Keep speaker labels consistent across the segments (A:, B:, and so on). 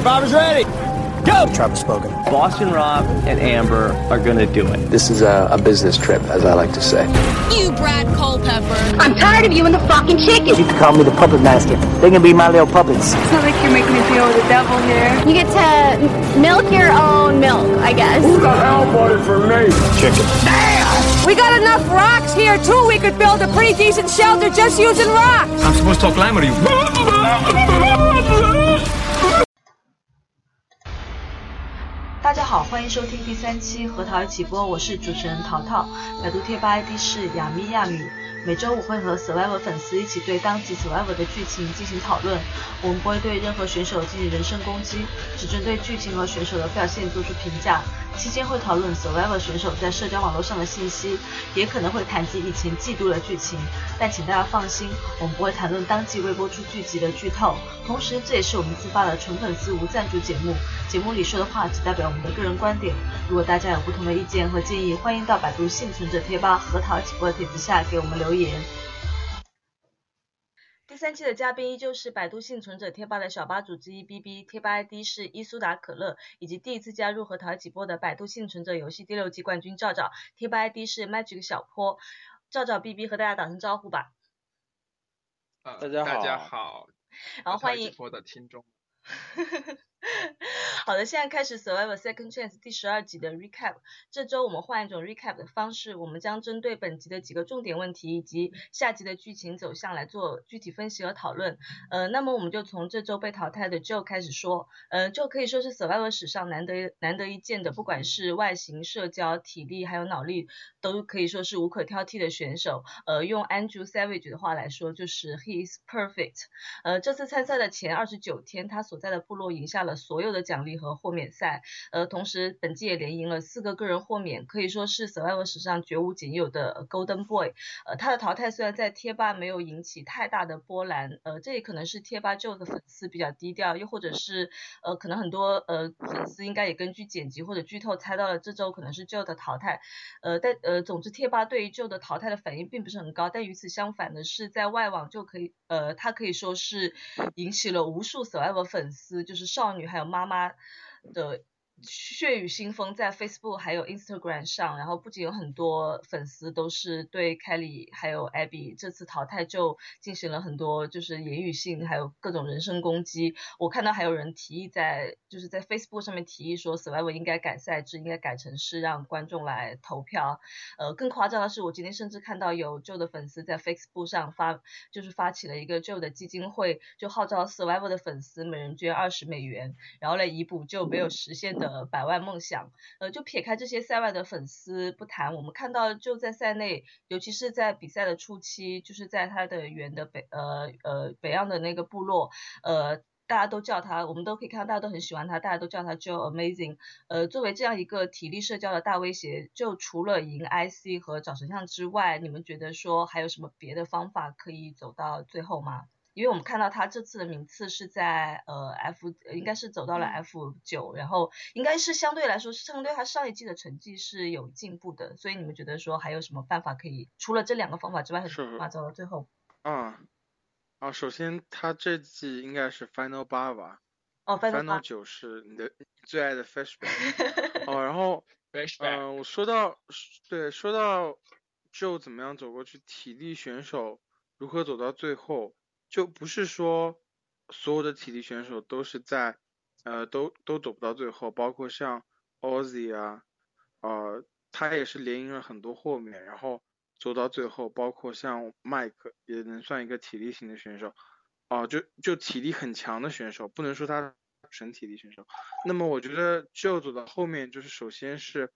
A: Survivors ready. Go!
B: Travis spoken.
C: Boston Rob and Amber are gonna do it.
B: This is a, a business trip, as I like to say.
D: You, Brad Culpepper.
E: I'm tired of you and the fucking chicken.
F: You can call me the puppet master. They can be my little puppets.
G: It's not like you're making me deal with the devil here.
E: You get to milk your own milk, I guess.
A: Who the hell voted for me?
B: Chicken. Damn!
G: We got enough rocks here too. We could build a pretty decent shelter just using rocks.
H: I'm supposed to talk Lime or you?
I: 大家好，欢迎收听第三期核桃一起播，我是主持人淘淘，百度贴吧 ID 是亚咪亚米。每周五会和 Survivor 粉丝一起对当季 Survivor 的剧情进行讨论，我们不会对任何选手进行人身攻击，只针对剧情和选手的表现做出评价。期间会讨论 Survivor 选手在社交网络上的信息，也可能会谈及以前季度的剧情，但请大家放心，我们不会谈论当季未播出剧集的剧透。同时，这也是我们自发的纯粉丝无赞助节目，节目里说的话只代表我们的个人观点。如果大家有不同的意见和建议，欢迎到百度幸存者贴吧核桃一起播的帖子下给我们留言。第三期的嘉宾依旧是百度幸存者贴吧的小吧主之一 B B，贴吧 ID 是伊苏达可乐，以及第一次加入核桃一起播的百度幸存者游戏第六季冠军赵赵，贴吧 ID 是 Magic 小坡。赵赵 B B 和大家打声招呼吧。
H: 呃
C: 大家好
H: 大家好，
I: 然后欢迎
H: 我的听众。
I: 好的，现在开始 Survivor Second Chance 第十二集的 recap。这周我们换一种 recap 的方式，我们将针对本集的几个重点问题以及下集的剧情走向来做具体分析和讨论。呃，那么我们就从这周被淘汰的 Joe 开始说。呃，Joe 可以说是 Survivor 史上难得难得一见的，不管是外形、社交、体力还有脑力，都可以说是无可挑剔的选手。呃，用 Andrew Savage 的话来说，就是 He is perfect。呃，这次参赛的前二十九天，他所在的部落赢下了所有的奖励和豁免赛。呃，同时本季也连赢了四个个人豁免，可以说是 Survivor 史上绝无仅有的 Golden Boy。呃，他的淘汰虽然在贴吧没有引起太大的波澜，呃，这也可能是贴吧 Joe 的粉丝比较低调，又或者是呃，可能很多呃粉丝应该也根据剪辑或者剧透猜到了这周可能是 Joe 的淘汰。呃，但呃，总之贴吧对于 Joe 的淘汰的反应并不是很高，但与此相反的是，在外网就可以呃，他可以说是引起了无数 Survivor 粉丝，就是少女还有妈妈的血雨腥风，在 Facebook 还有 Instagram 上，然后不仅有很多粉丝都是对 Kelly 还有 Abby 这次淘汰就进行了很多就是言语性还有各种人身攻击。我看到还有人提议在就是在 Facebook 上面提议说 Survivor 应该改赛制，应该改成是让观众来投票。呃，更夸张的是，我今天甚至看到有 Joe 的粉丝在 Facebook 上发就是发起了一个 Joe 的基金会，就号召 Survivor 的粉丝每人捐二十美元，然后来弥补 Joe 没有实现的呃百万梦想。呃，就撇开这些赛外的粉丝不谈，我们看到就在赛内，尤其是在比赛的初期，就是在他的原的北呃呃北岸的那个部落，呃。大家都叫他，我们都可以看到，大家都很喜欢他，大家都叫他 Joe Amazing。呃，作为这样一个体力社交的大威胁，就除了赢 IC 和找神像之外，你们觉得说还有什么别的方法可以走到最后吗？因为我们看到他这次的名次是在呃 F，呃应该是走到了 F 九，然后应该是相对来说是相对他上一季的成绩是有进步的，所以你们觉得说还有什么办法可以除了这两个方法之外，还有什么
H: 是
I: 办法走到最后？
H: 啊啊，首先他这季应该是 Final 八吧
I: 哦
H: ，，Final 九是你的最爱的 Flashback。哦，然后嗯、我说到对说到 Joe 怎么样走过去，体力选手如何走到最后，就不是说所有的体力选手都是在呃都都走不到最后，包括像 Ozzy 啊，呃他也是连赢了很多豁免，然后走到最后，包括像麦克也能算一个体力型的选手，哦、就就体力很强的选手，不能说他纯体力选手。那么我觉得 Joe 走到后面，就是首先是，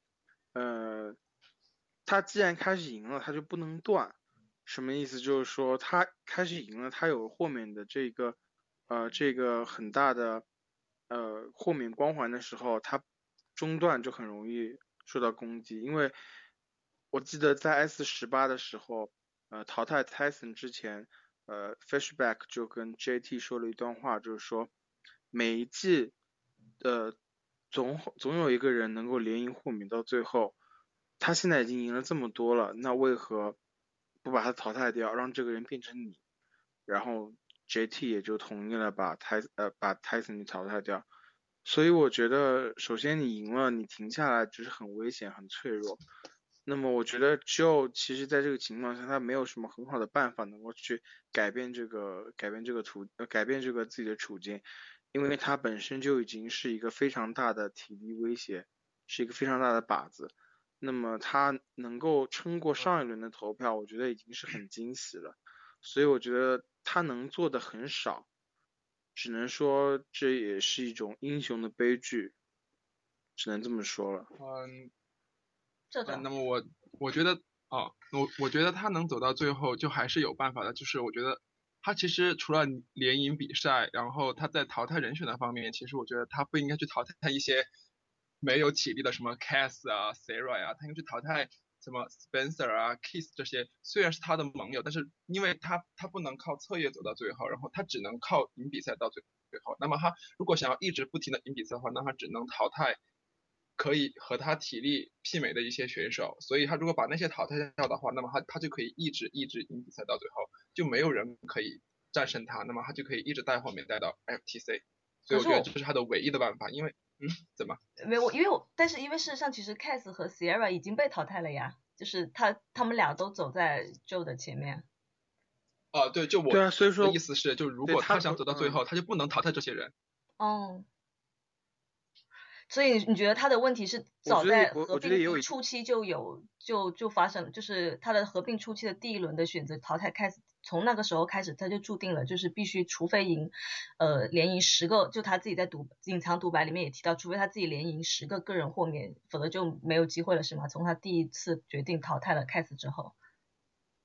H: 呃，他既然开始赢了，他就不能断。什么意思？就是说他开始赢了，他有豁免的这个，呃，这个很大的，呃，豁免光环的时候，他中断就很容易受到攻击。因为我记得在 S 十八的时候，呃，淘汰 Tyson 之前，呃，Fishback 就跟 JT 说了一段话，就是说每一季，呃，总总有一个人能够连赢豁免到最后。他现在已经赢了这么多了，那为何不把他淘汰掉，让这个人变成你？然后 JT 也就同意了把泰呃把 Tyson 淘汰掉。所以我觉得，首先你赢了，你停下来就是很危险、很脆弱。那么我觉得 Joe 其实在这个情况下，他没有什么很好的办法能够去改变这个、改变这个途、呃改变这个自己的处境，因为他本身就已经是一个非常大的体力威胁，是一个非常大的靶子。那么他能够撑过上一轮的投票，我觉得已经是很惊喜了。所以我觉得他能做的很少。只能说这也是一种英雄的悲剧，只能这么说了。
I: 嗯，这
J: 那么我我觉得啊，我我觉得他能走到最后就还是有办法的。就是我觉得他其实除了联赢比赛，然后他在淘汰人选的方面，其实我觉得他不应该去淘汰一些没有体力的什么 Cass 啊、Sarah 啊，他应该去淘汰。什么 Spencer 啊，Kiss 这些虽然是他的盟友，但是因为他他不能靠策略走到最后，然后他只能靠赢比赛到最最后。那么他如果想要一直不停的赢比赛的话，那他只能淘汰可以和他体力媲美的一些选手。所以他如果把那些淘汰掉的话，那么他他就可以一直一直赢比赛到最后，就没有人可以战胜他，那么他就可以一直带后面带到 FTC。所以我觉得这是他的唯一的办法，因为。嗯，怎么？
I: 没有，因为我，但是因为事实上，其实 Cass 和 Sierra 已经被淘汰了呀，就是他他们俩都走在 Joe 的前面。
J: 啊，对，就我
H: 对啊，所以说
J: 意思是，就如果他想走到最后，他就不能淘汰这些人。
I: 哦。所以你觉得他的问题是早在合并初期就有就就发生，就是他的合并初期的第一轮的选择淘汰开始，从那个时候开始他就注定了就是必须除非赢，呃连赢十个，就他自己在独隐藏独白里面也提到，除非他自己连赢十个个人豁免，否则就没有机会了是吗？从他第一次决定淘汰了 Cass 之后，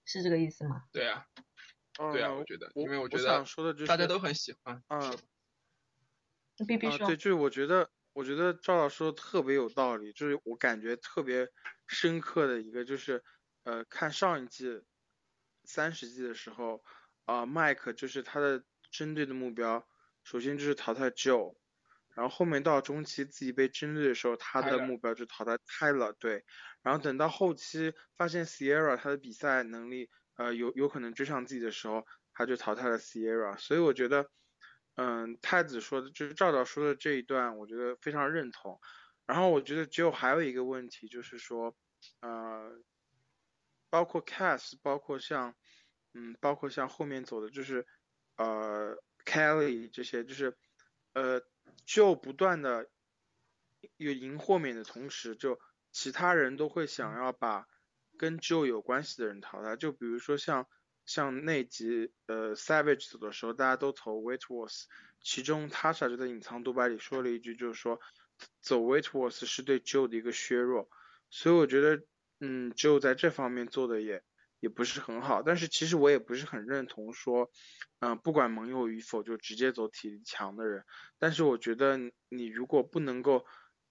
I: 是这个意思吗？
J: 对啊，对啊，我觉得，因为
H: 我
J: 觉得大家都很喜欢，
H: 嗯
I: 必必说，
H: 对，就是我觉得。我觉得赵老师说的特别有道理，就是我感觉特别深刻的一个就是，呃，看上一季三十季的时候，啊，麦克就是他的针对的目标，首先就是淘汰 Joe，然后后面到中期自己被针对的时候，他的目标就淘汰 Tyler，对，然后等到后期发现 Sierra 他的比赛能力，呃，有有可能追上自己的时候，他就淘汰了 Sierra，所以我觉得。嗯，太子说的就是赵导说的这一段，我觉得非常认同。然后我觉得 Joe 还有一个问题，就是说，呃，包括 Cass，包括像，嗯，包括像后面走的，就是呃 Kelly 这些，就是呃，就不断的有赢豁免的同时，就其他人都会想要把跟 Joe 有关系的人淘汰，就比如说像。像那集呃 Savage 走的时候，大家都投 Waitworth，其中 Tasha 就在隐藏独白里说了一句，就是说走 Waitworth 是对 Joe 的一个削弱，所以我觉得嗯 Joe 在这方面做的也也不是很好，但是其实我也不是很认同说嗯不管盟友与否就直接走体力强的人，但是我觉得你如果不能够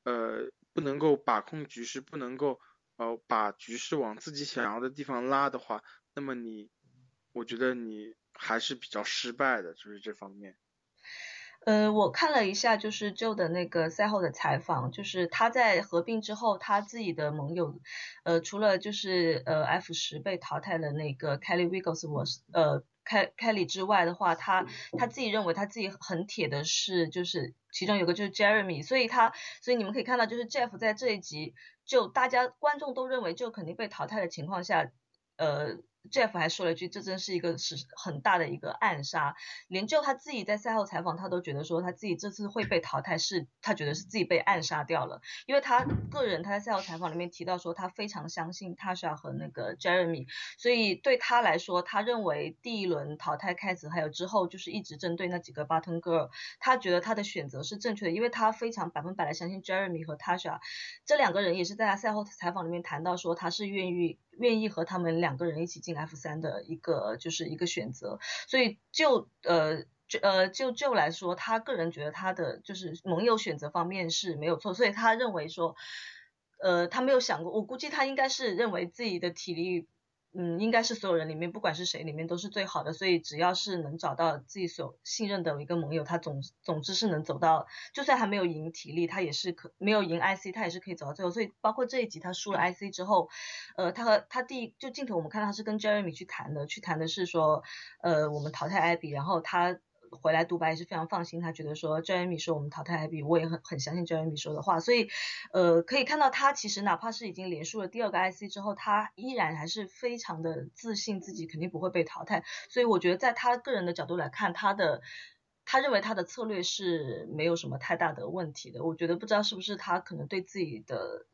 H: 呃不能够把控局势，不能够呃把局势往自己想要的地方拉的话，那么你。我觉得你还是比较失败的，就是这方面。
I: 呃，我看了一下，就是旧的那个赛后的采访，就是他在合并之后，他自己的盟友，呃，除了就是呃 F 十被淘汰的那个 Kelly Wiggles 我呃 Kelly 之外的话，他他自己认为他自己很铁的是，就是其中有个就是 Jeremy，所以他所以你们可以看到，就是 Jeff 在这一集就大家观众都认为就肯定被淘汰的情况下，呃。Jeff 还说了一句：“这真是一个是很大的一个暗杀。”连就他自己在赛后采访，他都觉得说他自己这次会被淘汰，是他觉得是自己被暗杀掉了。因为他个人他在赛后采访里面提到说，他非常相信 Tasha 和那个 Jeremy，所以对他来说，他认为第一轮淘汰开始还有之后就是一直针对那几个 Button Girl，他觉得他的选择是正确的，因为他非常百分百的相信 Jeremy 和 Tasha 这两个人，也是在他赛后采访里面谈到说他是愿意。愿意和他们两个人一起进 F 三的一个就是一个选择，所以就呃就呃就就来说，他个人觉得他的就是盟友选择方面是没有错，所以他认为说，呃他没有想过，我估计他应该是认为自己的体力。嗯，应该是所有人里面，不管是谁里面都是最好的，所以只要是能找到自己所信任的一个盟友，他总总之是能走到，就算他没有赢体力，他也是可没有赢 IC，他也是可以走到最后。所以包括这一集他输了 IC 之后，呃，他和他第就镜头我们看到他是跟 Jeremy 去谈的，去谈的是说，呃，我们淘汰艾比，然后他回来独白也是非常放心，他觉得说 Jeremy 说我们淘汰 I B，我也很很相信 Jeremy 说的话，所以呃可以看到他其实哪怕是已经连输了第二个 IC 之后，他依然还是非常的自信自己肯定不会被淘汰，所以我觉得在他个人的角度来看，他的他认为他的策略是没有什么太大的问题的，我觉得不知道是不是他可能对自己的。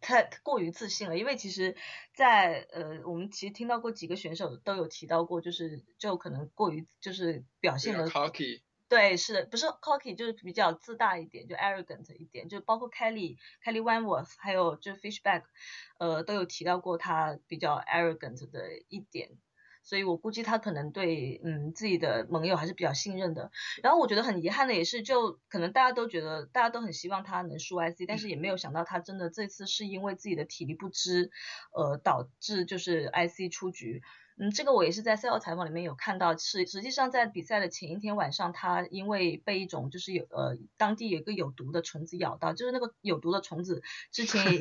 I: 太过于自信了，因为其实，在呃，我们其实听到过几个选手都有提到过，就是就可能过于就是表现的
J: cocky，
I: 对，是的，不是 cocky，就是比较自大一点，就 arrogant 一点，就包括 Kelly Kelly Wentworth，还有就是 Fishback，呃，都有提到过他比较 arrogant 的一点。所以我估计他可能对嗯自己的盟友还是比较信任的。然后我觉得很遗憾的也是，就可能大家都觉得大家都很希望他能输 IC，但是也没有想到他真的这次是因为自己的体力不支，呃导致就是 IC 出局。嗯，这个我也是在赛后采访里面有看到，是实际上在比赛的前一天晚上，他因为被一种就是有呃当地有一个有毒的虫子咬到，就是那个有毒的虫子之前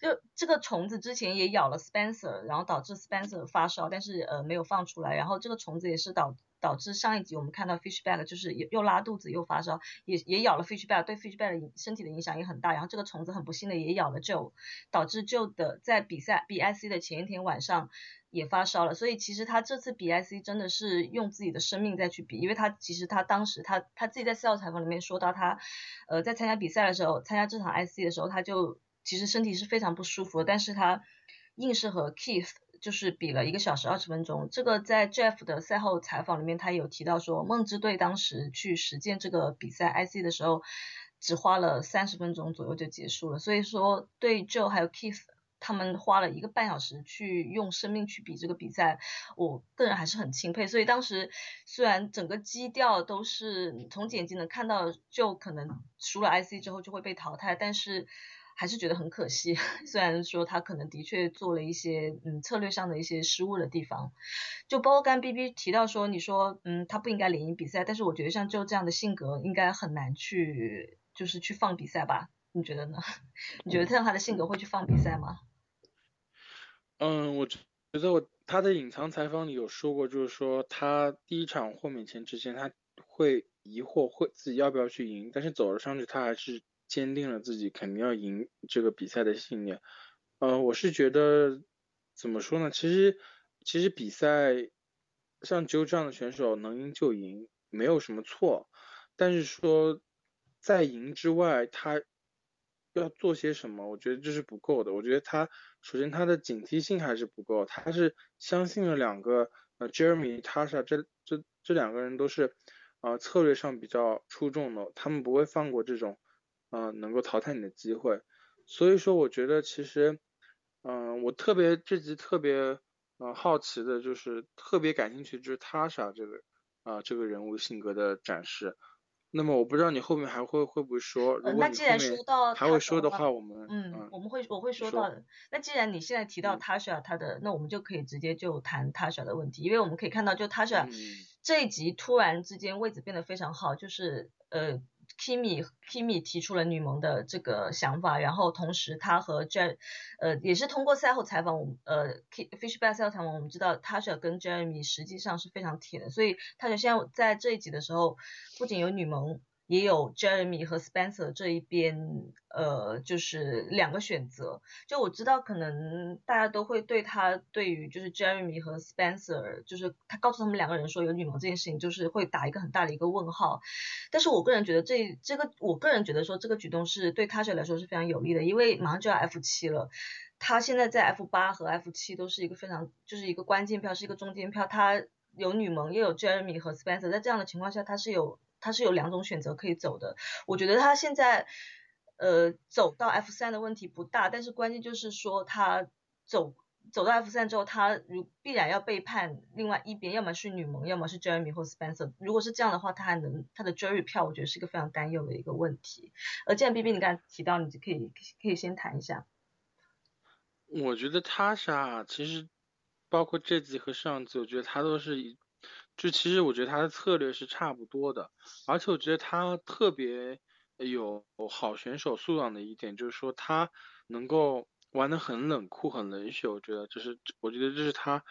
I: 就这个虫子之前也咬了 Spencer，然后导致 Spencer 发烧，但是呃没有放出来，然后这个虫子也是导导致上一集我们看到 Fishback 就是也又拉肚子又发烧，也也咬了 Fishback，对 Fishback 的身体的影响也很大，然后这个虫子很不幸的也咬了 Joe，导致 Joe 的在比赛 BIC 的前一天晚上。也发烧了，所以其实他这次比 IC 真的是用自己的生命再去比，因为他其实他当时他他自己在赛后采访里面说到他，呃，在参加比赛的时候，参加这场 IC 的时候，他就其实身体是非常不舒服，但是他硬是和 Keith 就是比了一个小时二十分钟。这个在 Jeff 的赛后采访里面，他有提到说，梦之队当时去实践这个比赛 IC 的时候，只花了三十分钟左右就结束了。所以说对 Joe 还有 Keith。他们花了一个半小时去用生命去比这个比赛，我个人还是很钦佩。所以当时虽然整个基调都是从剪辑能看到，就可能输了 IC 之后就会被淘汰，但是还是觉得很可惜。虽然说他可能的确做了一些嗯策略上的一些失误的地方，就包括刚 B B 提到说，你说嗯他不应该联姻比赛，但是我觉得像就这样的性格应该很难去就是去放比赛吧？你觉得呢？你觉得像他的性格会去放比赛吗？
H: 嗯，我觉得我他的隐藏采访里有说过，就是说他第一场豁免前之前他会疑惑会自己要不要去赢，但是走了上去他还是坚定了自己肯定要赢这个比赛的信念。呃，我是觉得怎么说呢？其实其实比赛像只有这样的选手能赢就赢没有什么错，但是说在赢之外他。要做些什么？我觉得这是不够的。我觉得他首先他的警惕性还是不够，他是相信了两个呃 Jeremy、Tasha 这这这两个人都是呃策略上比较出众的，他们不会放过这种呃能够淘汰你的机会。所以说，我觉得其实嗯，我特别这集特别呃好奇的就是特别感兴趣就是 Tasha 这个啊这个人物性格的展示。那么我不知道你后面还会会不会说，如果
I: 那既然说到
H: 还会说的话，我们
I: 嗯，我们会我会说到的。那既然你现在提到 Tasha 他的，那我们就可以直接就谈 Tasha 的问题，因为我们可以看到，就 Tasha 这一集突然之间位置变得非常好，就是呃。Kimi Kimi 提出了女盟的这个想法，然后同时他和 J 呃也是通过赛后采访，我们呃 Fishback 赛后采访，我们知道 Tasha 跟 Jeremy 实际上是非常铁的，所以 Tasha 现在在这一集的时候，不仅有女盟。也有 Jeremy 和 Spencer 这一边，呃，就是两个选择。就我知道，可能大家都会对他对于就是 Jeremy 和 Spencer，就是他告诉他们两个人说有女盟这件事情，就是会打一个很大的一个问号。但是我个人觉得这这个，我个人觉得说这个举动是对 Tasha 来说是非常有利的，因为马上就要 F 七了，他现在在 F 八和 F 七都是一个非常就是一个关键票，是一个中间票。他有女盟，又有 Jeremy 和 Spencer，在这样的情况下，他是有。他是有两种选择可以走的，我觉得他现在呃走到 F 三的问题不大，但是关键就是说他走走到 F 三之后，他如必然要背叛另外一边，要么是女盟，要么是 Jeremy 或 Spencer。如果是这样的话，他还能他的 Jeremy 票，我觉得是一个非常担忧的一个问题。而既然 B B 你刚才提到，你就可以可以先谈一下。
H: 我觉得他啥，其实包括这集和上集，我觉得他都是一。就其实我觉得他的策略是差不多的，而且我觉得他特别有好选手素养的一点，就是说他能够玩的很冷酷、很冷血。我觉得这是，我觉得这是他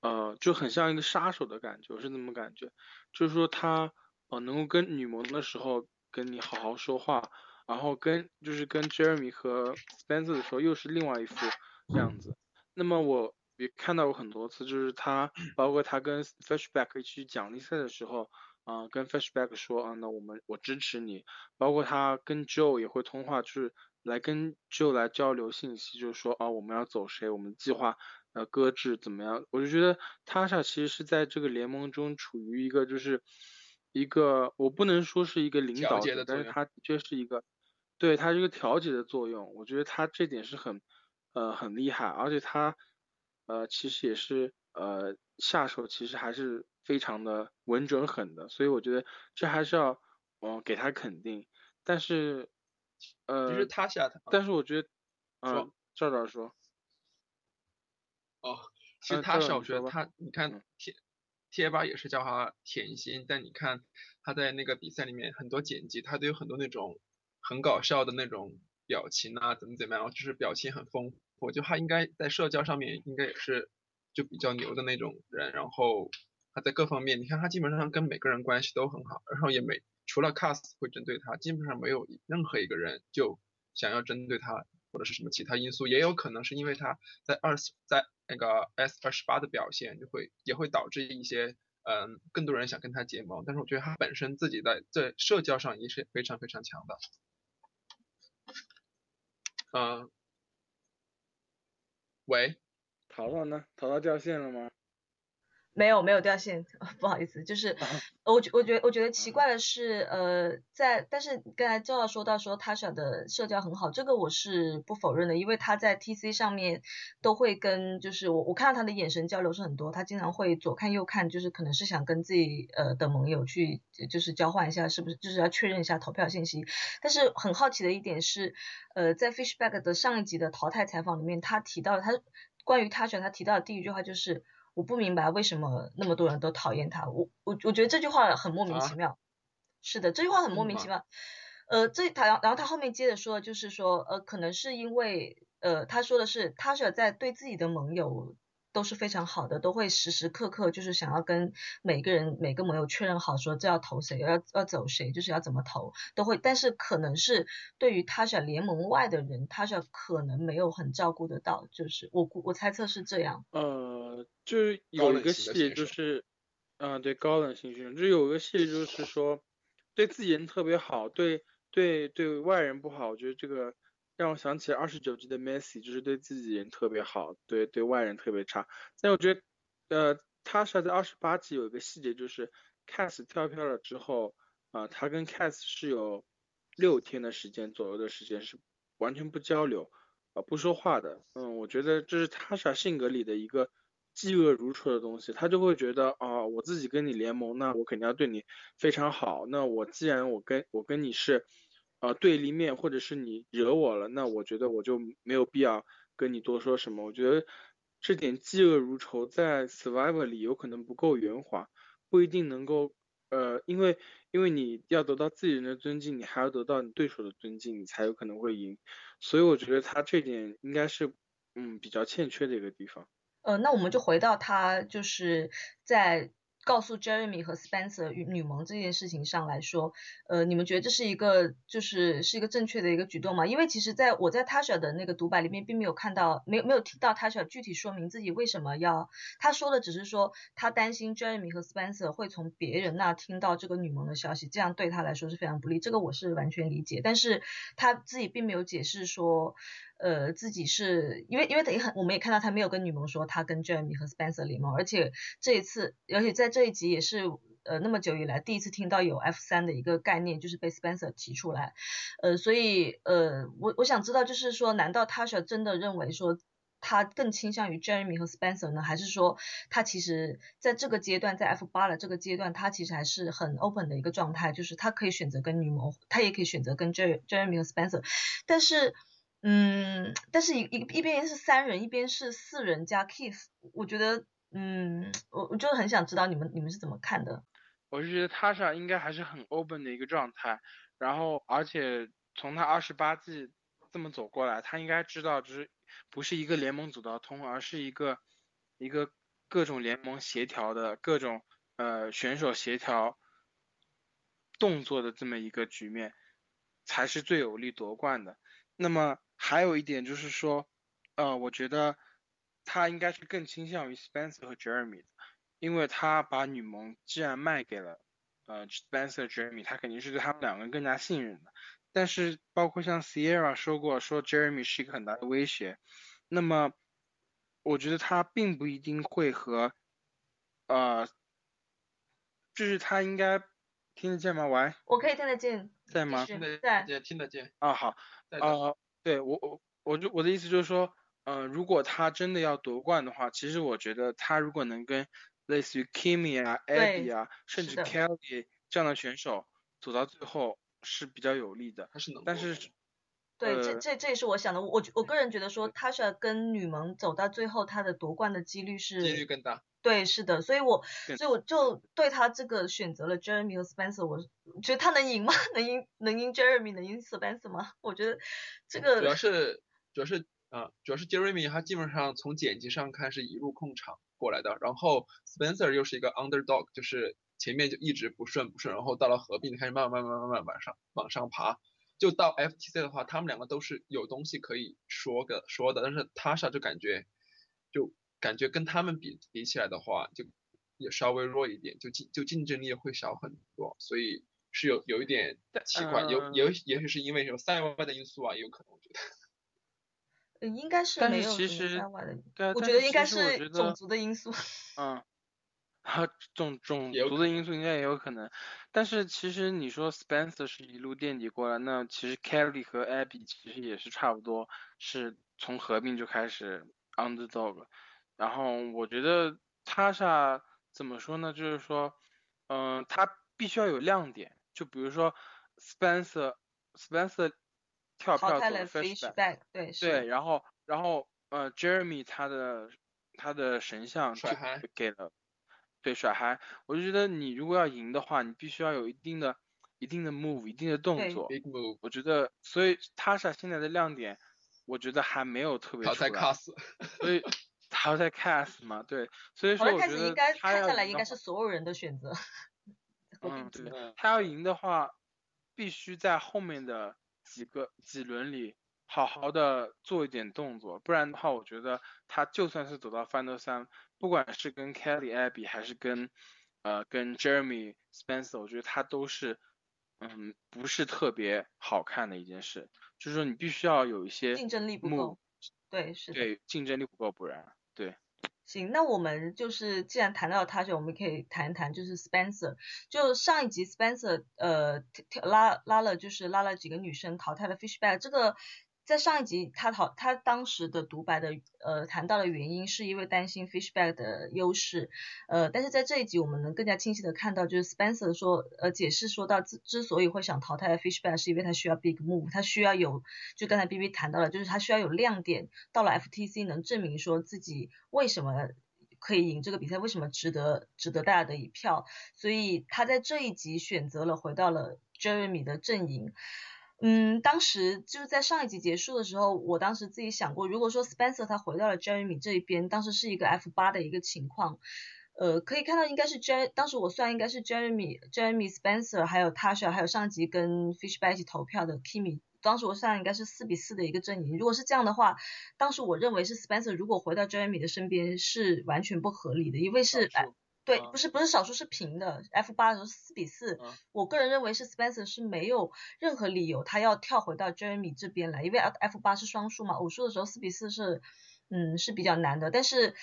H: 呃，就很像一个杀手的感觉，我是那么感觉，就是说他呃能够跟女盟的时候跟你好好说话，然后跟就是跟 Jeremy 和 Spencer 的时候又是另外一副样子。那么我也看到过很多次，就是他包括他跟 Fishback 一起奖励赛的时候，啊，跟 Fishback 说啊，那我们我支持你，包括他跟 Joe 也会通话，就是来跟 Joe 来交流信息，就是说啊我们要走谁，我们计划。呃，搁置怎么样？我就觉得 Tasha 其实是在这个联盟中处于一个就是一个，我不能说是一个领导者，但是他的确是一个，对他这个调节的作用，我觉得他这点是很呃很厉害，而且他呃其实也是呃下手其实还是非常的稳准狠的，所以我觉得这还是要嗯给他肯定，但是呃，
J: 其实 Tasha，
H: 但是我觉得，嗯，赵赵说。
J: 哦，其实他是我觉得他，你看贴贴吧也是叫他甜心，但你看他在那个比赛里面很多剪辑，他都有很多那种很搞笑的那种表情啊，怎么怎么样，就是表情很丰我觉得他应该在社交上面应该也是就比较牛的那种人，然后他在各方面，你看他基本上跟每个人关系都很好，然后也没除了 Cast 会针对他，基本上没有任何一个人就想要针对他。或者是什么其他因素，也有可能是因为他在二在那个 S 二十八的表现，就会也会导致一些嗯更多人想跟他结盟。但是我觉得他本身自己在在社交上也是非常非常强的。嗯，喂，
H: 淘淘呢？淘淘掉线了吗？
I: 没有没有掉线，不好意思，就是我觉我觉得我觉得奇怪的是，呃，在但是刚才赵导说到说 Tasha 的社交很好，这个我是不否认的，因为他在 TC 上面都会跟就是我我看到他的眼神交流是很多，他经常会左看右看，就是可能是想跟自己呃的盟友去就是交换一下是不是就是要确认一下投票信息，但是很好奇的一点是，呃，在 Fishback 的上一集的淘汰采访里面，他提到他关于 Tasha 他提到的第一句话就是。我不明白为什么那么多人都讨厌他，我我我觉得这句话很莫名其妙。是的，这句话很莫名其妙。呃，这他然后他后面接着说，就是说呃，可能是因为呃，他说的是他是在对自己的盟友。都是非常好的，都会时时刻刻就是想要跟每个人每个盟友确认好，说这要投谁，要要走谁，就是要怎么投，都会。但是可能是对于他想联盟外的人，他想可能没有很照顾得到，就是我我猜测是这样。
H: 呃，就是有一个系列就是，嗯，对高冷型选手，就有一个系列就是说，对自己人特别好，对对对外人不好，我觉得这个。让我想起二十九集的 Messi，就是对自己人特别好，对对外人特别差。但我觉得，呃，他是在二十八集有一个细节，就是 Cass 跳票了之后，啊，他跟 Cass 是有六天的时间左右的时间是完全不交流，啊，不说话的。嗯，我觉得这是他是性格里的一个嫉恶如仇的东西，他就会觉得，啊，我自己跟你联盟，那我肯定要对你非常好。那我既然我跟我跟你是。啊，对立面，或者是你惹我了，那我觉得我就没有必要跟你多说什么。我觉得这点嫉恶如仇在 Survivor 里有可能不够圆滑，不一定能够，呃，因为因为你要得到自己人的尊敬，你还要得到你对手的尊敬，你才有可能会赢。所以我觉得他这点应该是，嗯，比较欠缺的一个地方。
I: 呃，那我们就回到他就是在。告诉 Jeremy 和 Spencer 与女盟这件事情上来说，呃，你们觉得这是一个就是是一个正确的一个举动吗？因为其实在我在 Tasha 的那个独白里面，并没有看到，没有没有听到 Tasha 具体说明自己为什么要，他说的只是说他担心 Jeremy 和 Spencer 会从别人那听到这个女盟的消息，这样对他来说是非常不利。这个我是完全理解，但是他自己并没有解释说。呃，自己是因为因为等于很，我们也看到他没有跟女盟说他跟 Jeremy 和 Spencer 联盟，而且这一次，而且在这一集也是呃那么久以来第一次听到有 F 三的一个概念，就是被 Spencer 提出来，呃，所以呃我我想知道就是说，难道 Tasha 真的认为说他更倾向于 Jeremy 和 Spencer 呢，还是说他其实在这个阶段在 F 八的这个阶段，他其实还是很 open 的一个状态，就是他可以选择跟女盟，他也可以选择跟 J Jeremy 和 Spencer，但是。嗯，但是一一一边是三人，一边是四人加 Kiss，我觉得，嗯，我我就很想知道你们你们是怎么看的。
H: 我是觉得 Tasha 应该还是很 open 的一个状态，然后而且从他二十八季这么走过来，他应该知道就是不是一个联盟走到通，而是一个一个各种联盟协调的各种呃选手协调动作的这么一个局面，才是最有力夺冠的。那么还有一点就是说，呃，我觉得他应该是更倾向于 Spencer 和 Jeremy 的，因为他把女盟既然卖给了呃 Spencer Jeremy，他肯定是对他们两个人更加信任的。但是包括像 Sierra 说过，说 Jeremy 是一个很大的威胁。那么我觉得他并不一定会和，呃，就是他应该听得见吗？喂？
I: 我可以听得见。
H: 在吗？
J: 听得见，听得见。
H: 啊好，呃，对我我我就我的意思就是说，呃，如果他真的要夺冠的话，其实我觉得他如果能跟类似于 Kimi 啊、Abby 啊，甚至 Kelly 这样的选手走到最后。是比较有利的，
J: 他是能，
H: 但是，
I: 对，这这这也是我想的，我我个人觉得说，Tasha 跟女盟走到最后，他的夺冠的几率是
J: 几率更大，
I: 对，是的，所以我所以我就对他这个选择了 Jeremy 和 Spencer，我觉得他能赢吗？能赢能赢 Jeremy 能赢 Spencer 吗？我觉得这个
J: 主要是主要是啊，主要是 Jeremy 他基本上从剪辑上看是一路控场过来的，然后 Spencer 又是一个 underdog，就是。前面就一直不顺不顺，然后到了合并开始慢慢慢慢慢慢往上往上爬，就到 FTC 的话，他们两个都是有东西可以说的说的，但是 Tasha 就感觉就感觉跟他们比比起来的话，就也稍微弱一点，就竞就竞争力会小很多，所以是有有一点奇怪，有有也许是因为什么赛外的因素啊，也有可能我觉得。
I: 嗯，应该是没有
H: 赛
I: 外的，我觉得应该
H: 是
I: 种族的因素。
H: 嗯。啊，种种族的因素应该也有可能，但是其实你说 Spencer 是一路垫底过来，那其实 Kelly 和 Abby 其实也是差不多，是从合并就开始 underdog，然后我觉得 Tasha 怎么说呢？就是说，嗯，他必须要有亮点，就比如说 Spencer，Spencer 跳票走
I: fishback，对
H: 对，然后然后呃 Jeremy 他的他的神像就给了。对甩嗨，我就觉得你如果要赢的话，你必须要有一定的、一定的 move，一定的动作。
J: big move。
H: 我觉得，所以 Tasha 现在的亮点，我觉得还没有特别出来。淘汰
J: Cass。
H: 所以淘汰 Cast 嘛，对。所以说我觉得他
I: 看下来应该是所有人的选择。
H: 嗯，对。他要赢的话，必须在后面的几个几轮里好好的做一点动作，不然的话，我觉得他就算是走到 Final 三。不管是跟 Kelly Abby 还是跟呃跟 Jeremy Spencer，我觉得他都是嗯不是特别好看的一件事，就是说你必须要有一些
I: 竞争力不够，对是
H: 对竞争力不够，不然对。
I: 行，那我们就是既然谈到他，就我们可以谈一谈就是 Spencer，就上一集 Spencer 呃拉拉了就是拉了几个女生淘汰了 Fishback 这个。在上一集，他讨他当时的独白的呃谈到的原因，是因为担心 Fishback 的优势，呃，但是在这一集，我们能更加清晰的看到，就是 Spencer 说呃解释说到之之所以会想淘汰 Fishback，是因为他需要 big move，他需要有就刚才 B B 谈到了，就是他需要有亮点，到了 FTC 能证明说自己为什么可以赢这个比赛，为什么值得值得大家的一票，所以他在这一集选择了回到了 Jeremy 的阵营。嗯，当时就是在上一集结束的时候，我当时自己想过，如果说 Spencer 他回到了 Jeremy 这一边，当时是一个 F 八的一个情况，呃，可以看到应该是 Jer，当时我算应该是 Jeremy、Jeremy Spencer 还有 Tasha 还有上集跟 Fishback 一起投票的 Kimi，当时我算应该是四比四的一个阵营。如果是这样的话，当时我认为是 Spencer 如果回到 Jeremy 的身边是完全不合理的，因为是。对，不是不是少数是平的，F 八的时候四比四，我个人认为是 Spencer 是没有任何理由他要跳回到 Jeremy 这边来，因为 F 八是双数嘛，偶数的时候四比四是，嗯是比较难的，但是。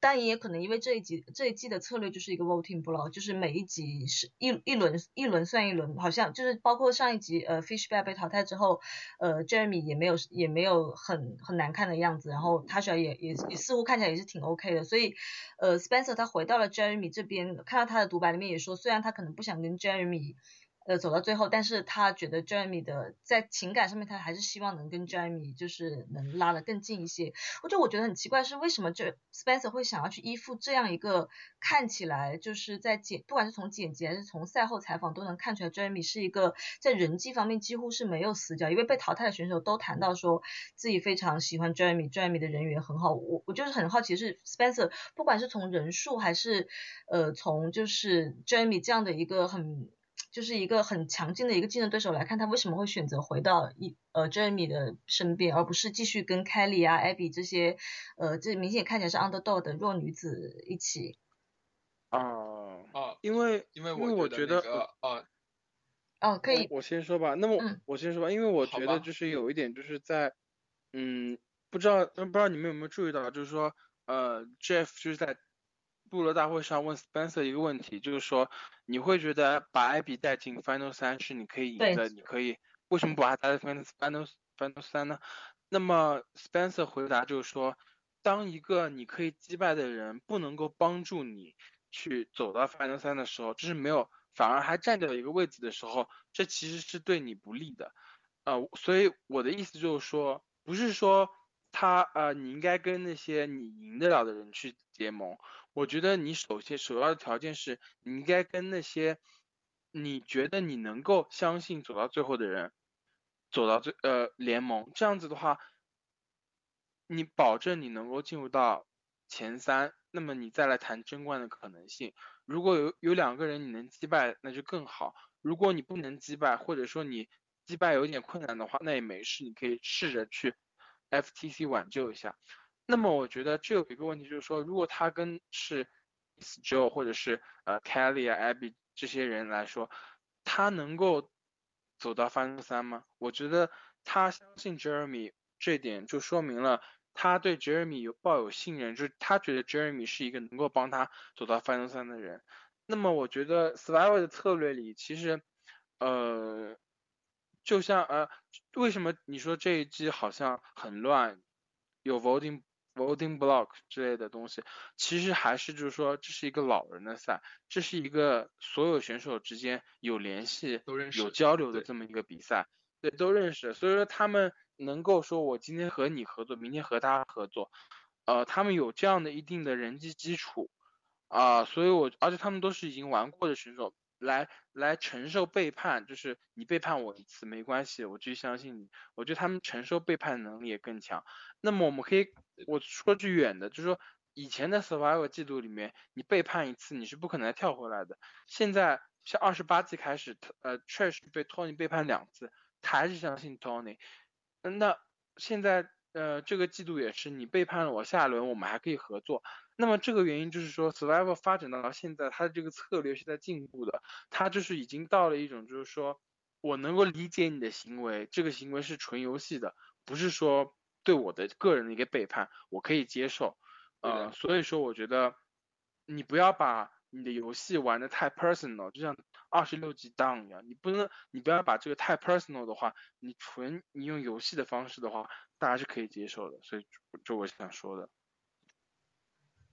I: 但也可能因为这一集这一季的策略就是一个 voting block，就是每一集是一一轮一轮算一轮，好像就是包括上一集呃 Fishback 被淘汰之后，呃 Jeremy 也没有也没有很很难看的样子，然后 Tasha 也也也似乎看起来也是挺 OK 的，所以呃 Spencer 他回到了 Jeremy 这边，看到他的独白里面也说，虽然他可能不想跟 Jeremy 呃，走到最后，但是他觉得 Jeremy 的在情感上面，他还是希望能跟 Jeremy 就是能拉得更近一些。我就我觉得很奇怪是为什么这 Spencer 会想要去依附这样一个看起来就是在剪，不管是从剪辑还是从赛后采访都能看出来，Jeremy 是一个在人际方面几乎是没有死角，因为被淘汰的选手都谈到说自己非常喜欢 Jeremy，Jeremy 的人缘很好。我我就是很好奇是 Spencer 不管是从人数还是呃从就是 Jeremy 这样的一个很。就是一个很强劲的一个竞争对手来看，他为什么会选择回到一呃 Jeremy 的身边，而不是继续跟 Kelly 啊、Abby 这些呃这明显看起来是 underdog 的弱女子一起。
H: 啊
J: 啊，
H: 因为
J: 因为
H: 我
J: 觉
H: 得
J: 啊，
I: 哦可以，
H: 我先说吧。那么我先说吧，因为我觉得就是有一点就是在嗯，不知道不知道你们有没有注意到，就是说呃 Jeff 就是在。部落大会上问 Spencer 一个问题，就是说你会觉得把艾比带进 Final 三是你可以赢的，你可以为什么不把他带进 Final Final 三呢？那么 Spencer 回答就是说，当一个你可以击败的人不能够帮助你去走到 Final 三的时候，这是没有反而还占掉一个位置的时候，这其实是对你不利的。呃，所以我的意思就是说，不是说他呃你应该跟那些你赢得了的人去结盟。我觉得你首先首要的条件是你应该跟那些你觉得你能够相信走到最后的人走到最呃联盟，这样子的话，你保证你能够进入到前三，那么你再来谈争冠的可能性。如果有有两个人你能击败，那就更好。如果你不能击败，或者说你击败有点困难的话，那也没事，你可以试着去 FTC 挽救一下。那么我觉得这有一个问题，就是说，如果他跟是 Joe 或者是呃 Kelly 啊 Abby 这些人来说，他能够走到 Final 三吗？我觉得他相信 Jeremy 这点就说明了他对 Jeremy 有抱有信任，就是他觉得 Jeremy 是一个能够帮他走到 Final 三的人。那么我觉得 Survivor 的策略里，其实呃，就像呃，为什么你说这一季好像很乱，有 voting。voting block 之类的东西，其实还是就是说，这是一个老人的赛，这是一个所有选手之间有联系、有交流的这么一个比赛，对，都认识，所以说他们能够说我今天和你合作，明天和他合作，呃，他们有这样的一定的人际基础，啊，所以我而且他们都是已经玩过的选手。来来承受背叛，就是你背叛我一次没关系，我继续相信你。我觉得他们承受背叛能力也更强。那么我们可以我说句远的，就是说以前的 Survivor 季度里面，你背叛一次你是不可能跳回来的。现在像二十八季开始，呃，Trash 被 Tony 背叛两次，他还是相信 Tony。那现在呃这个季度也是，你背叛了我，下一轮我们还可以合作。那么这个原因就是说，Survivor 发展到现在，它的这个策略是在进步的，它就是已经到了一种就是说，我能够理解你的行为，这个行为是纯游戏的，不是说对我的个人的一个背叛，我可以接受，呃，所以说我觉得你不要把你的游戏玩的太 personal，就像二十六级 down 一样，你不能，你不要把这个太 personal 的话，你纯你用游戏的方式的话，大家是可以接受的，所以这我想说的。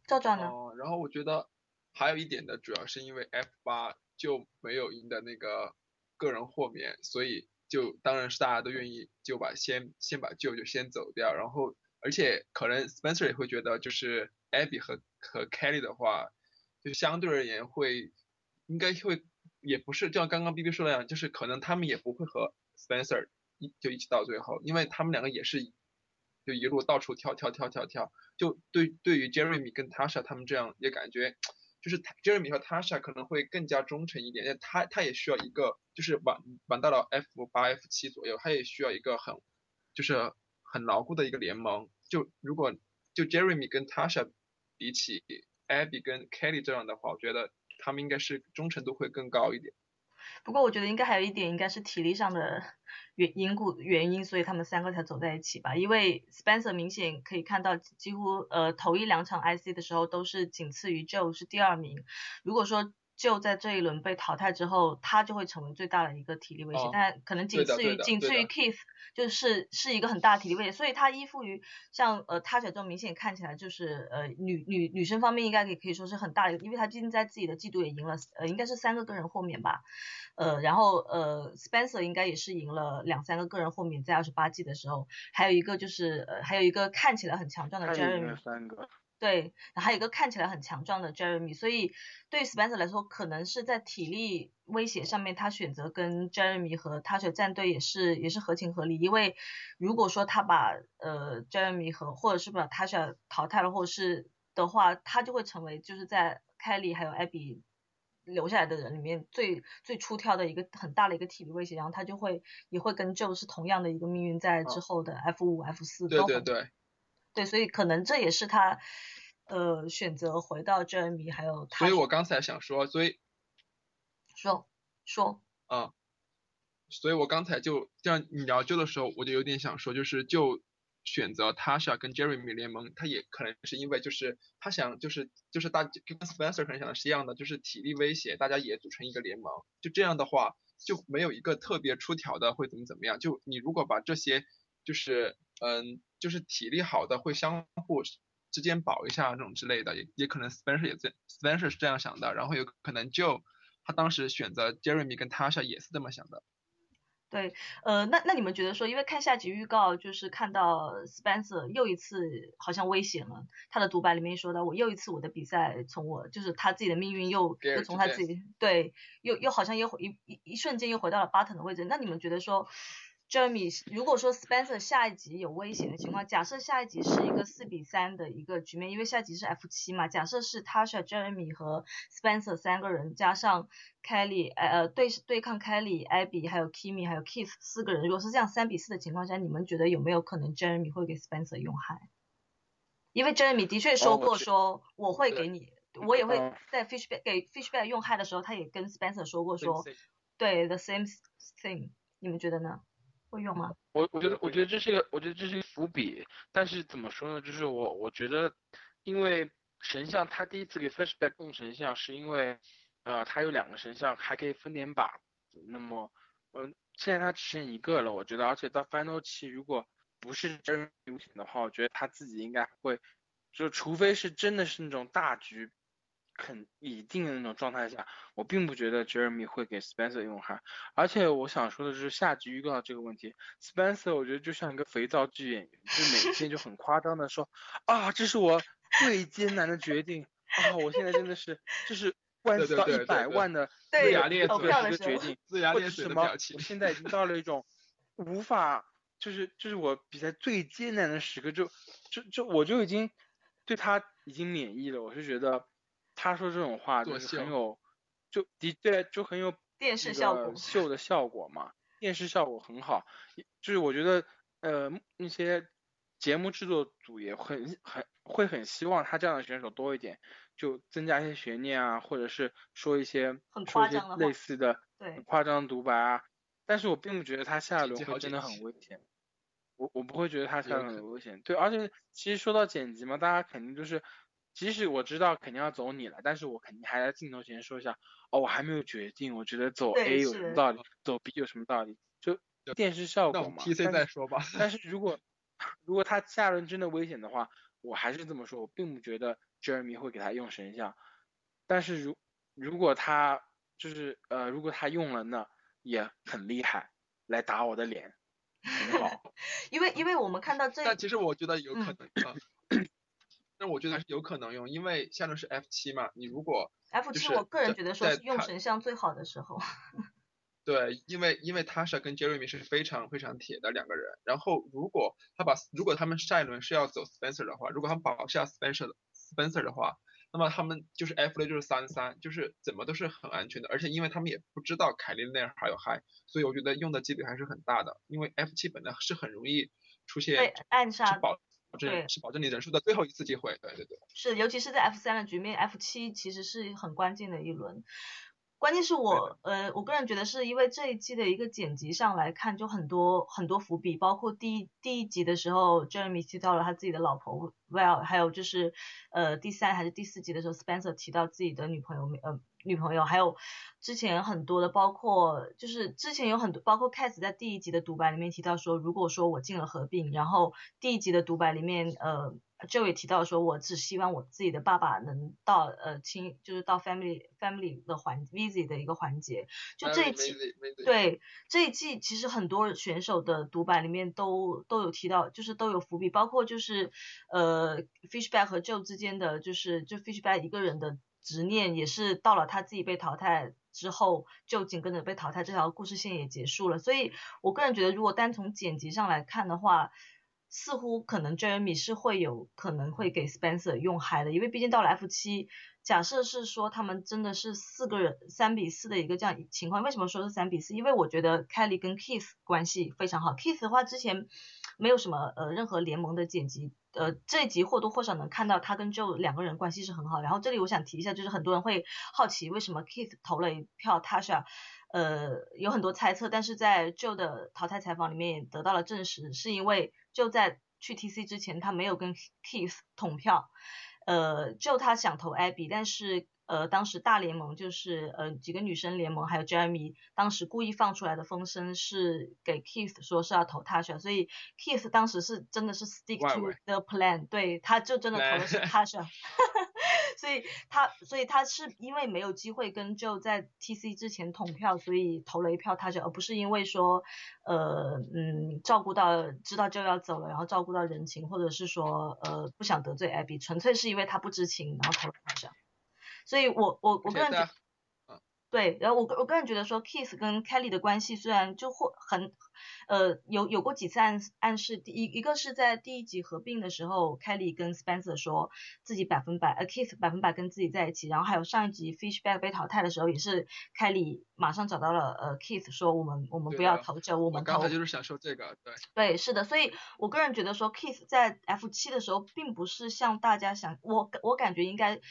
I: 赵赵呢？
J: 哦，然后我觉得还有一点的主要是因为 F 八就没有赢得那个个人豁免，所以就当然是大家都愿意就把先先把舅舅先走掉，然后而且可能 Spencer 也会觉得就是 Abby 和和 Kelly 的话，就相对而言会应该会也不是就像刚刚 B B 说的那样，就是可能他们也不会和 Spencer 一就一起到最后，因为他们两个也是就一路到处跳跳跳跳跳。就对对于 Jeremy 跟 Tasha 他们这样也感觉，就是 Jeremy 和 Tasha 可能会更加忠诚一点，因为他他也需要一个，就是玩玩到了 F 八 F 七左右，他也需要一个很就是很牢固的一个联盟。就如果就 Jeremy 跟 Tasha 比起 Abby 跟 Kelly 这样的话，我觉得他们应该是忠诚度会更高一点。
I: 不过我觉得应该还有一点，应该是体力上的原因故原因，所以他们三个才走在一起吧。因为 Spencer 明显可以看到，几乎呃头一两场 IC 的时候都是仅次于 Joe 是第二名。如果说就在这一轮被淘汰之后，他就会成为最大的一个体力威胁，但可能仅次于仅次于 Keith，就是是一个很大的体力威胁，所以他依附于像呃 Tasha 这种明显看起来就是呃女女女生方面应该也可以说是很大的，因为他毕竟在自己的季度也赢了呃应该是三个个人豁免吧，呃然后呃 Spencer 应该也是赢了两三个个人豁免在二十八季的时候，还有一个就是呃还有一个看起来很强壮的 Jeremy。
H: 三个。
I: 对，还有一个看起来很强壮的 Jeremy，所以对于 Spencer 来说，可能是在体力威胁上面，他选择跟 Jeremy 和 Tasha 战队也是也是合情合理。因为如果说他把呃 Jeremy 和或者是把 Tasha 淘汰了，或者是的话，他就会成为就是在 Kelly 还有 Abby 留下来的人里面最最出挑的一个很大的一个体力威胁，然后他就会也会跟 Joe 是同样的一个命运，在之后的 F 五 F 四
J: 都对对对。
I: 对，所以可能这也是他，呃，选择回到 Jeremy，还有他。
J: 所以我刚才想说，所以
I: 说说
J: 啊，所以我刚才就这样你聊就的时候，我就有点想说，就是就选择 Tasha 跟 Jeremy 联盟，他也可能是因为就是他想就是就是大跟 Spencer 可能想的是一样的，就是体力威胁，大家也组成一个联盟，就这样的话就没有一个特别出挑的会怎么怎么样，就你如果把这些就是嗯。就是体力好的会相互之间保一下这种之类的，也也可能 Spencer 也这 Spencer 是这样想的，然后有可能就他当时选择 Jeremy 跟 Tasha 也是这么想的。
I: 对，呃，那那你们觉得说，因为看下集预告，就是看到 Spencer 又一次好像危险了，他的独白里面说到，我又一次我的比赛从我就是他自己的命运又又从他自己对，又又好像又一一一瞬间又回到了 Button 的位置，那你们觉得说？Jeremy，如果说 Spencer 下一集有危险的情况，假设下一集是一个四比三的一个局面，因为下一集是 F 七嘛，假设是 Tasha、Jeremy 和 Spencer 三个人加上 Kelly，呃对对抗 Kelly、Abby 还有 Kimmy 还有 Keith 四个人，如果是这样三比四的情况下，你们觉得有没有可能 Jeremy 会给 Spencer 用害？因为 Jeremy 的确说过说我会给你，我也会在 Fishback 给 Fishback 用害的时候，他也跟 Spencer 说过说，对 the same thing，你们觉得呢？会用吗？
H: 我我觉得我觉得这是一个我觉得这是一个伏笔，但是怎么说呢？就是我我觉得，因为神像他第一次给 Flashback 用神像，是因为呃他有两个神像还可以分点把，那么嗯现在他只剩一个了，我觉得，而且到 Final 期如果不是真危险的话，我觉得他自己应该会，就除非是真的是那种大局。肯已定的那种状态下，我并不觉得 Jeremy 会给 Spencer 用哈，而且我想说的是下集预告这个问题，Spencer 我觉得就像一个肥皂剧演员，就每天就很夸张的说啊，这是我最艰难的决定啊，我现在真的是就是关系到一百万的
J: 龇牙咧
H: 嘴的一个决定，
J: 龇牙咧嘴
H: 的表情，我现在已经到了一种无法，就是就是我比赛最艰难的时刻，就就就我就已经对他已经免疫了，我是觉得。他说这种话就是很有，就的确就很有
I: 电视效果
H: 秀的效果嘛，电视效果很好，就是我觉得呃那些节目制作组也很很会很希望他这样的选手多一点，就增加一些悬念啊，或者是说一些说一些类似的
I: 对
H: 夸张独白啊，但是我并不觉得他下一轮会真的很危险，我我不会觉得他下一轮很危险，对，而且其实说到剪辑嘛，大家肯定就是。即使我知道肯定要走你了，但是我肯定还在镜头前说一下，哦，我还没有决定，我觉得走 A 有什么道理，走 B 有什么道理，就电视效果嘛。
J: PC 再说吧。
H: 但 是如果如果他下轮真的危险的话，我还是这么说，我并不觉得 Jeremy 会给他用神像，但是如如果他就是呃如果他用了呢，也很厉害，来打我的脸，很好。
I: 因为因为我们看到这，
J: 但其实我觉得有可能。但我觉得还是有可能用，因为下轮是 F 七嘛，你如果
I: F 七，我个人觉得说是用神像最好的时候。
J: 对，因为因为 Tasha 跟 Jeremy 是非常非常铁的两个人，然后如果他把如果他们下一轮是要走 Spencer 的话，如果他们保下 Spencer Spencer 的话，那么他们就是 F 六就是三三，就是怎么都是很安全的，而且因为他们也不知道凯莉那儿还有 High，所以我觉得用的几率还是很大的，因为 F 七本来是很容易出现
I: 被暗杀。
J: 对，是保证你人数的最后一次机会。对对对，
I: 是，尤其是在 F 三的局面，F 七其实是很关键的一轮。关键是我，呃，我个人觉得是因为这一季的一个剪辑上来看，就很多很多伏笔，包括第一第一集的时候，Jeremy 提到了他自己的老婆 Well，还有就是，呃，第三还是第四集的时候，Spencer 提到自己的女朋友，呃，女朋友，还有之前很多的，包括就是之前有很多，包括 Cats 在第一集的独白里面提到说，如果说我进了合并，然后第一集的独白里面，呃，Joe 也提到说，我只希望我自己的爸爸能到呃亲，就是到 family family 的环 visit 的一个环节，就这一季对这一季其实很多选手的独白里面都都有提到，就是都有伏笔，包括就是呃 Fishback 和 Joe 之间的，就是就 Fishback 一个人的。执念也是到了他自己被淘汰之后，就紧跟着被淘汰这条故事线也结束了。所以我个人觉得，如果单从剪辑上来看的话，似乎可能 Jeremy 是会有可能会给 Spencer 用嗨的，因为毕竟到了 F 七，假设是说他们真的是四个人三比四的一个这样情况，为什么说是三比四？因为我觉得 Kelly 跟 Keith 关系非常好，Keith 的话之前没有什么呃任何联盟的剪辑。呃，这一集或多或少能看到他跟 Joe 两个人关系是很好。然后这里我想提一下，就是很多人会好奇为什么 Keith 投了一票 Tasha，呃，有很多猜测，但是在 Joe 的淘汰采访里面也得到了证实，是因为就在去 TC 之前，他没有跟 Keith 同票。呃，Joe 他想投 Abby，但是。呃，当时大联盟就是呃几个女生联盟，还有 Jeremy，当时故意放出来的风声是给 Keith 说是要投 Tasha，所以 Keith 当时是真的是 stick to the plan，对，他就真的投的是 Tasha，所以他所以他是因为没有机会跟 Joe 在 TC 之前统票，所以投了一票 Tasha，而不是因为说呃嗯照顾到知道 Joe 要走了，然后照顾到人情，或者是说呃不想得罪 Abby，纯粹是因为他不知情，然后投了 Tasha。所以，我我我个人觉得，对，然后我我个人觉得说，Kiss 跟 Kelly 的关系虽然就或很，呃，有有过几次暗暗示，第一一个是在第一集合并的时候，Kelly 跟 Spencer 说自己百分百，呃，Kiss 百分百跟自己在一起，然后还有上一集 Fishback 被淘汰的时候，也是 Kelly 马上找到了呃 Kiss 说我们我们不要投这，我们
J: 刚才就是想说这个，对，
I: 对，是的，所以我个人觉得说，Kiss 在 F 七的时候，并不是像大家想，我我感觉应该。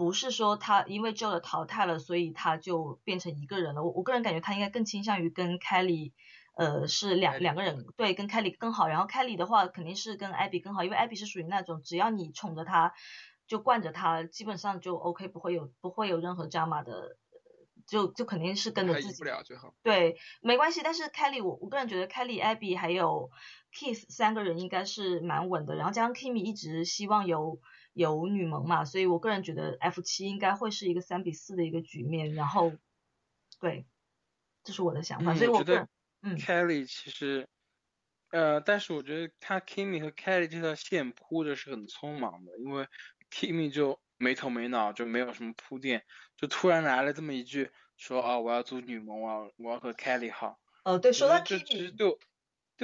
I: 不是说他因为 Joe 的淘汰了，所以他就变成一个人了。我我个人感觉他应该更倾向于跟 Kelly，呃，是两两个人，对，跟 Kelly 更好。然后 Kelly 的话肯定是跟 Abby 更好，因为 Abby 是属于那种只要你宠着他，就惯着他，基本上就 OK，不会有不会有任何 drama 的，就就肯定是跟着自己。
J: 不了最好。
I: 对，没关系。但是 Kelly，我我个人觉得 Kelly、Abby 还有 Keith 三个人应该是蛮稳的。然后加上 Kimmy 一直希望有。有女盟嘛，所以我个人觉得 F 七应该会是一个三比四的一个局面，然后，对，这是我的想法，所以
H: 我
I: 觉得，嗯
H: ，Kelly 其实，呃，但是我觉得他 Kimmy 和 Kelly 这条线铺的是很匆忙的，因为 Kimmy 就没头没脑，就没有什么铺垫，就突然来了这么一句，说啊我要组女盟，我要我要和 Kelly 好，
I: 呃，对，说到
H: Kimmy。对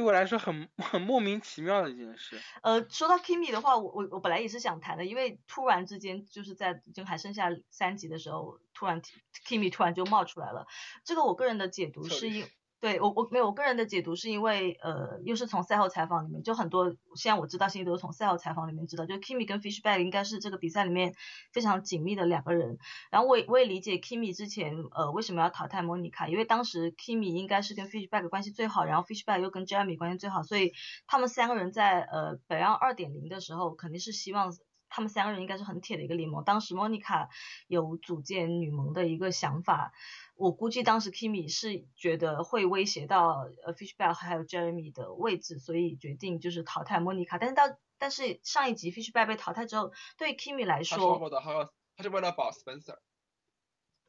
H: 我来说很 很莫名其妙的一件事。
I: 呃，说到 Kimmy 的话，我我我本来也是想谈的，因为突然之间就是在就还剩下三集的时候，突然 Kimmy 突然就冒出来了。这个我个人的解读是因。对我我没有我个人的解读是因为呃又是从赛后采访里面就很多现在我知道信息都是从赛后采访里面知道，就 Kimi 跟 Fishback 应该是这个比赛里面非常紧密的两个人。然后我也我也理解 Kimi 之前呃为什么要淘汰 Monica，因为当时 Kimi 应该是跟 Fishback 关系最好，然后 Fishback 又跟 Jeremy 关系最好，所以他们三个人在呃北岸二点零的时候肯定是希望他们三个人应该是很铁的一个联盟。当时 Monica 有组建女盟的一个想法。我估计当时 Kimi 是觉得会威胁到呃 Fishback 还有 Jeremy 的位置，所以决定就是淘汰莫妮卡。但是到但是上一集 Fishback 被淘汰之后，对 Kimi 来说，他
J: 说过的，他他是为了保 Spencer。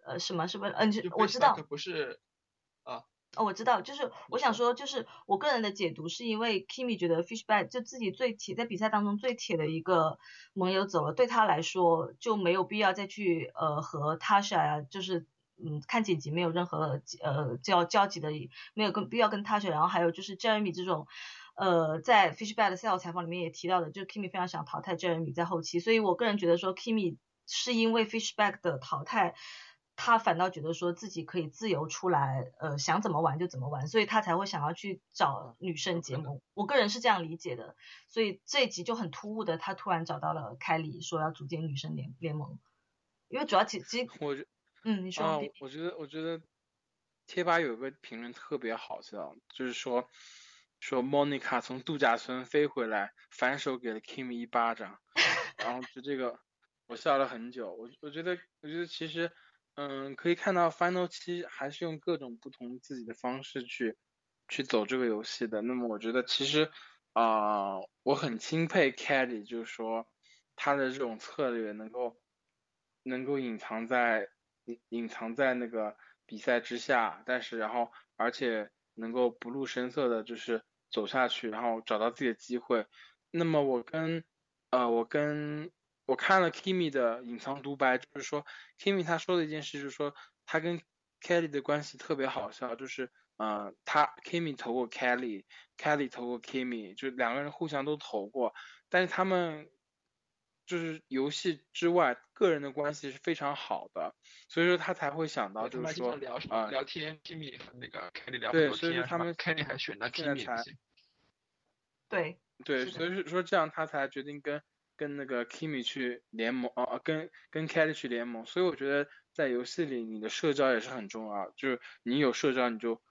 I: 呃，什么？是为了？嗯，我知道。
J: 不是啊。
I: 哦，我知道，就是我想说，就是我个人的解读是因为 Kimi 觉得 Fishback 就自己最铁，在比赛当中最铁的一个盟友走了，对他来说就没有必要再去呃和 Tasha 呀，就是。嗯，看剪辑没有任何呃交交集的，没有跟必要跟 Tasha，。然后还有就是 Jeremy 这种，呃，在 Fishback 的赛后采访里面也提到的，就是 Kimi 非常想淘汰 Jeremy 在后期。所以我个人觉得说 Kimi 是因为 Fishback 的淘汰，他反倒觉得说自己可以自由出来，呃，想怎么玩就怎么玩，所以他才会想要去找女生结盟。我个人是这样理解的。所以这一集就很突兀的，他突然找到了凯里，说要组建女生联联盟。因为主要其其实
H: 我觉。
I: 嗯，你说。
H: 啊，我觉得，我觉得贴吧有个评论特别好笑，就是说，说 Monica 从度假村飞回来，反手给了 Kim 一巴掌，然后就这个，我笑了很久。我我觉得，我觉得其实嗯，可以看到 Final 七还是用各种不同自己的方式去去走这个游戏的。那么我觉得其实啊，我很钦佩 Kelly，就是说他的这种策略能够能够隐藏在隐隐藏在那个比赛之下，但是然后而且能够不露声色的，就是走下去，然后找到自己的机会。那么我跟呃我跟我看了 Kimi 的隐藏独白，就是说 Kimi 他说的一件事，就是说他跟 Kelly 的关系特别好笑，就是呃他 Kimi 投过 Kelly，Kelly 投过 Kimi，就两个人互相都投过，但是他们就是游戏之外个人的关系是非常好的，所以说他才会想到就是说
J: 啊聊天 Kimi 和那个 Kelly 聊
H: 对，所以说他们
J: ？Kelly 还选了 Kimi，
I: 对
H: 对，所以说这样他才决定跟。跟那个 Kimi 去联盟，哦，跟跟 Kelly 去联盟，所以我觉得在游戏里你的社交也是很重要，就是你有社交你就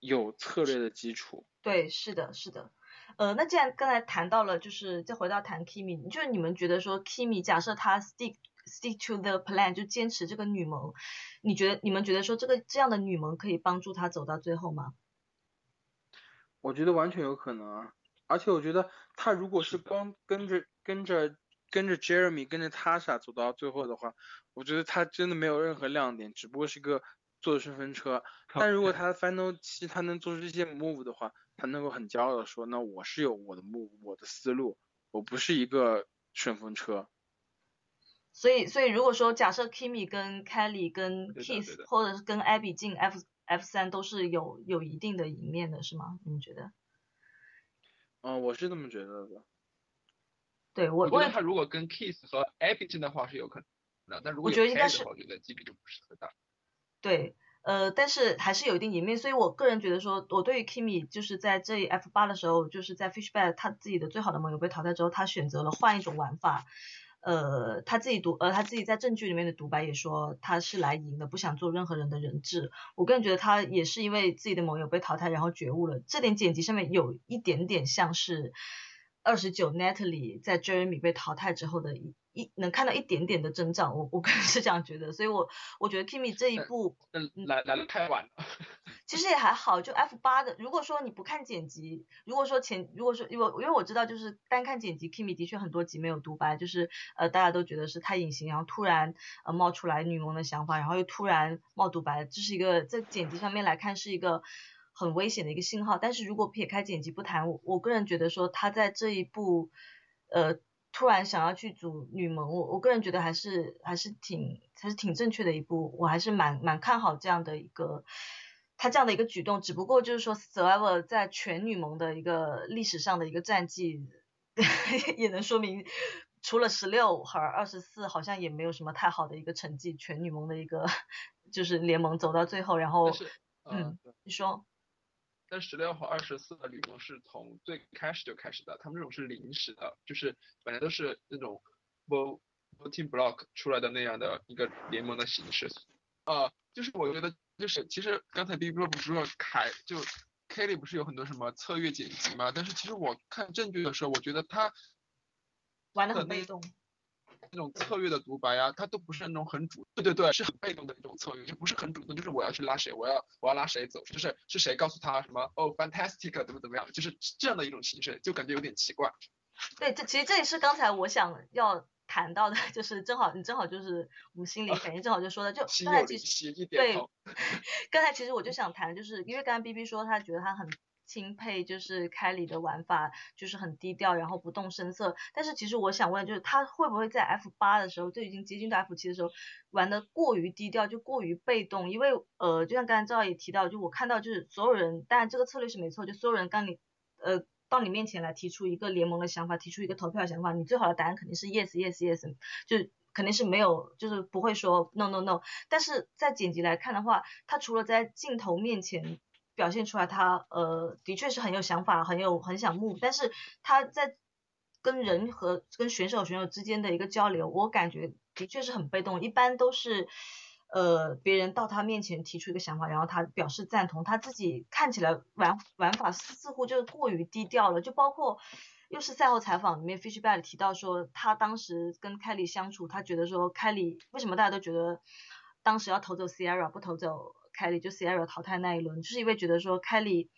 H: 有策略的基础。
I: 对，是的，是的。呃，那既然刚才谈到了，就是再回到谈 Kimi，就是你们觉得说 Kimi 假设他 stick stick to the plan 就坚持这个女盟，你觉得你们觉得说这个这样的女盟可以帮助他走到最后吗？
H: 我觉得完全有可能啊，而且我觉得他如果是光跟着。跟着跟着 Jeremy 跟着 Tasha 走到最后的话，我觉得他真的没有任何亮点，只不过是个坐顺风车。但如果他 Final 七他能做出这些 move 的话，他能够很骄傲的说，那我是有我的 move，我的思路，我不是一个顺风车。
I: 所以所以如果说假设 Kimi 跟 Kelly 跟 Kiss 或者是跟 Abby 进 F F 三都是有有一定的赢面的是吗？你们觉得？
H: 嗯，我是这么觉得的。
I: 对我，
J: 我觉得他如果跟 Kiss 和 Epic 进的话是有可能的，但如果
I: 我觉得应该是，
J: 我觉得几率就不是很大。
I: 对，呃，但是还是有一定赢面，所以我个人觉得说，我对于 Kimi 就是在这 F 八的时候，就是在 Fishback 他自己的最好的盟友被淘汰之后，他选择了换一种玩法，呃，他自己独，呃，他自己在证据里面的独白也说他是来赢的，不想做任何人的人质。我个人觉得他也是因为自己的盟友被淘汰，然后觉悟了，这点剪辑上面有一点点像是。二十九，Natalie 在 Jeremy 被淘汰之后的一能看到一点点的增长，我我个人是这样觉得，所以我我觉得 Kimi 这一步
J: 来来的太晚了。
I: 其实也还好，就 F 八的，如果说你不看剪辑，如果说前如果说因为因为我知道就是单看剪辑，Kimi 的确很多集没有独白，就是呃大家都觉得是太隐形，然后突然呃冒出来女盟的想法，然后又突然冒独白，这是一个在剪辑上面来看是一个。很危险的一个信号，但是如果撇开剪辑不谈，我我个人觉得说他在这一步，呃，突然想要去组女盟，我我个人觉得还是还是挺还是挺正确的一步，我还是蛮蛮看好这样的一个他这样的一个举动，只不过就是说 Survivor 在全女盟的一个历史上的一个战绩，也能说明除了十六和二十四，好像也没有什么太好的一个成绩，全女盟的一个 就是联盟走到最后，然后嗯，你说。
J: 但十六和二十四的旅盟是从最开始就开始的，他们这种是临时的，就是本来都是那种 voting block 出来的那样的一个联盟的形式。呃，就是我觉得就是其实刚才 B B 不是说凯就 Kelly 不是有很多什么策略剪辑嘛？但是其实我看证据的时候，我觉得他
I: 玩的很被动。
J: 那种策略的独白啊，他都不是那种很主，对对对，是很被动的一种策略，就不是很主动，就是我要去拉谁，我要我要拉谁走，就是是谁告诉他什么哦，fantastic 怎么怎么样，就是这样的一种形式，就感觉有点奇怪。
I: 对，这其实这也是刚才我想要谈到的，就是正好你正好就是我们心里反应正好就说的，就 刚才其实对，刚才其实我就想谈，就是因为刚刚 B B 说他觉得他很。钦佩就是开里的玩法，就是很低调，然后不动声色。但是其实我想问，就是他会不会在 F 八的时候，就已经接近到 F 七的时候，玩的过于低调，就过于被动？因为呃，就像刚才赵也提到，就我看到就是所有人，当然这个策略是没错，就所有人刚你呃到你面前来提出一个联盟的想法，提出一个投票想法，你最好的答案肯定是 yes yes yes，就肯定是没有，就是不会说 no no no。但是在剪辑来看的话，他除了在镜头面前。表现出来，他呃的确是很有想法，很有很想目，但是他在跟人和跟选手选手之间的一个交流，我感觉的确是很被动，一般都是呃别人到他面前提出一个想法，然后他表示赞同，他自己看起来玩玩法似乎就过于低调了，就包括又是赛后采访里面，Fishback 提到说他当时跟凯里相处，他觉得说凯里为什么大家都觉得。当时要投走 Sierra 不投走凯莉就 Sierra 淘汰那一轮，就是因为觉得说凯莉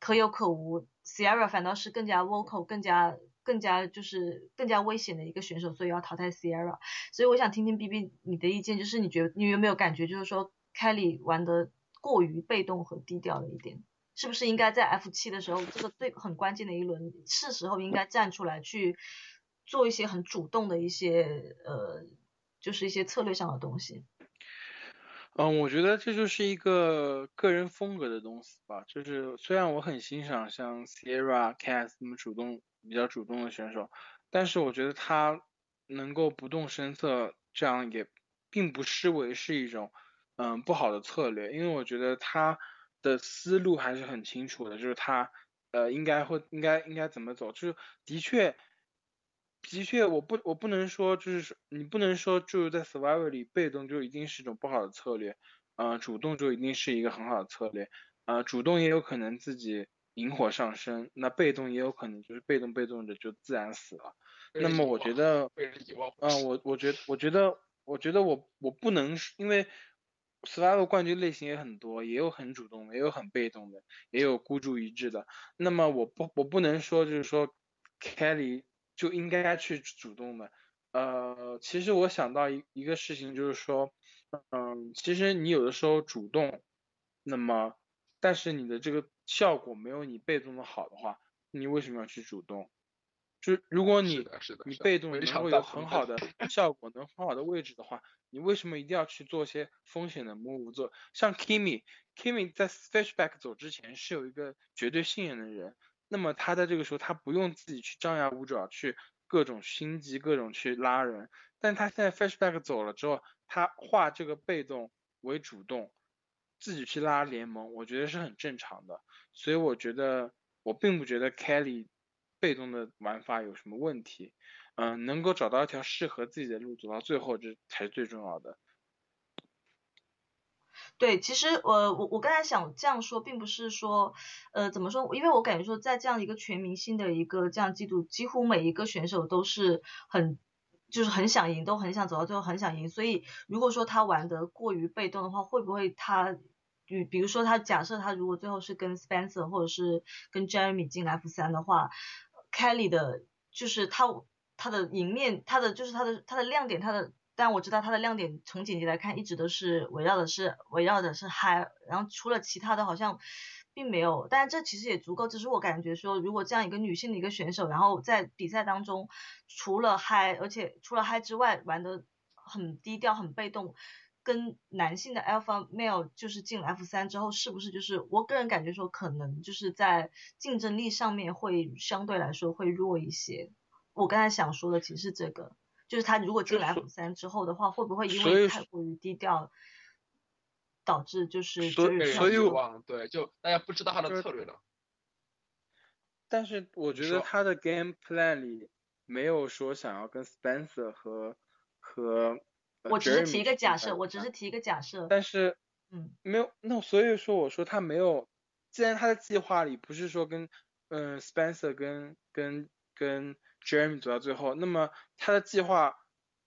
I: 可有可无，Sierra 反倒是更加 vocal，更加更加就是更加危险的一个选手，所以要淘汰 Sierra。所以我想听听 B B 你的意见，就是你觉得你有没有感觉，就是说 Kelly 玩的过于被动和低调了一点？是不是应该在 F 七的时候，这个最很关键的一轮，是时候应该站出来去做一些很主动的一些呃，就是一些策略上的东西。
H: 嗯，我觉得这就是一个个人风格的东西吧。就是虽然我很欣赏像 Sierra、Cass 这么主动、比较主动的选手，但是我觉得他能够不动声色，这样也并不失为是一种嗯不好的策略，因为我觉得他。的思路还是很清楚的，就是他，呃，应该会应该应该怎么走，就是的确，的确，我不我不能说，就是说你不能说就是在 survival 里被动就一定是一种不好的策略，呃，主动就一定是一个很好的策略，呃，主动也有可能自己引火上身，那被动也有可能就是被动被动的就自然死了。那么我觉得，嗯，我我觉得我觉得我觉得我我不能因为。survival 冠军类型也很多，也有很主动的，也有很被动的，也有孤注一掷的。那么我不我不能说就是说 Kelly 就应该去主动的。呃，其实我想到一一个事情就是说，嗯，其实你有的时候主动，那么但是你的这个效果没有你被动的好的话，你为什么要去主动？就如果你你被动能够有很好的 效果，能很好的位置的话，你为什么一定要去做些风险的 move？做像 Kimi，Kimi 在 Fishback 走之前是有一个绝对信任的人，那么他在这个时候他不用自己去张牙舞爪，去各种心机，各种去拉人，但他现在 flashback 走了之后，他化这个被动为主动，自己去拉联盟，我觉得是很正常的，所以我觉得我并不觉得 Kelly。被动的玩法有什么问题？嗯，能够找到一条适合自己的路走到最后，这才是最重要的。
I: 对，其实我我我刚才想这样说，并不是说，呃，怎么说？因为我感觉说，在这样一个全明星的一个这样季度，几乎每一个选手都是很就是很想赢，都很想走到最后，很想赢。所以如果说他玩得过于被动的话，会不会他，比比如说他假设他如果最后是跟 Spencer 或者是跟 Jeremy 进 F 三的话？Kelly 的，就是他他的赢面，他的就是他的他的亮点，他的，但我知道他的亮点从剪辑来看，一直都是围绕的是围绕的是嗨，然后除了其他的好像并没有，但是这其实也足够，只是我感觉说，如果这样一个女性的一个选手，然后在比赛当中除了嗨，而且除了嗨之外玩的很低调很被动。跟男性的 alpha male 就是进 F 三之后，是不是就是我个人感觉说，可能就是在竞争力上面会相对来说会弱一些。我刚才想说的其实是这个，就是他如果进 F 三之后的话，会不会因为太过于低调，导致就是
J: 所以所以往对，就大家不知道他的策略了。
H: 但是我觉得他的 game plan 里没有说想要跟 Spencer 和和。
I: 我只是提一个假设，我只是提一个假设。
H: 但是，嗯，没有，那所以说我说他没有，既然他的计划里不是说跟，嗯，Spencer 跟跟跟 Jeremy 走到最后，那么他的计划，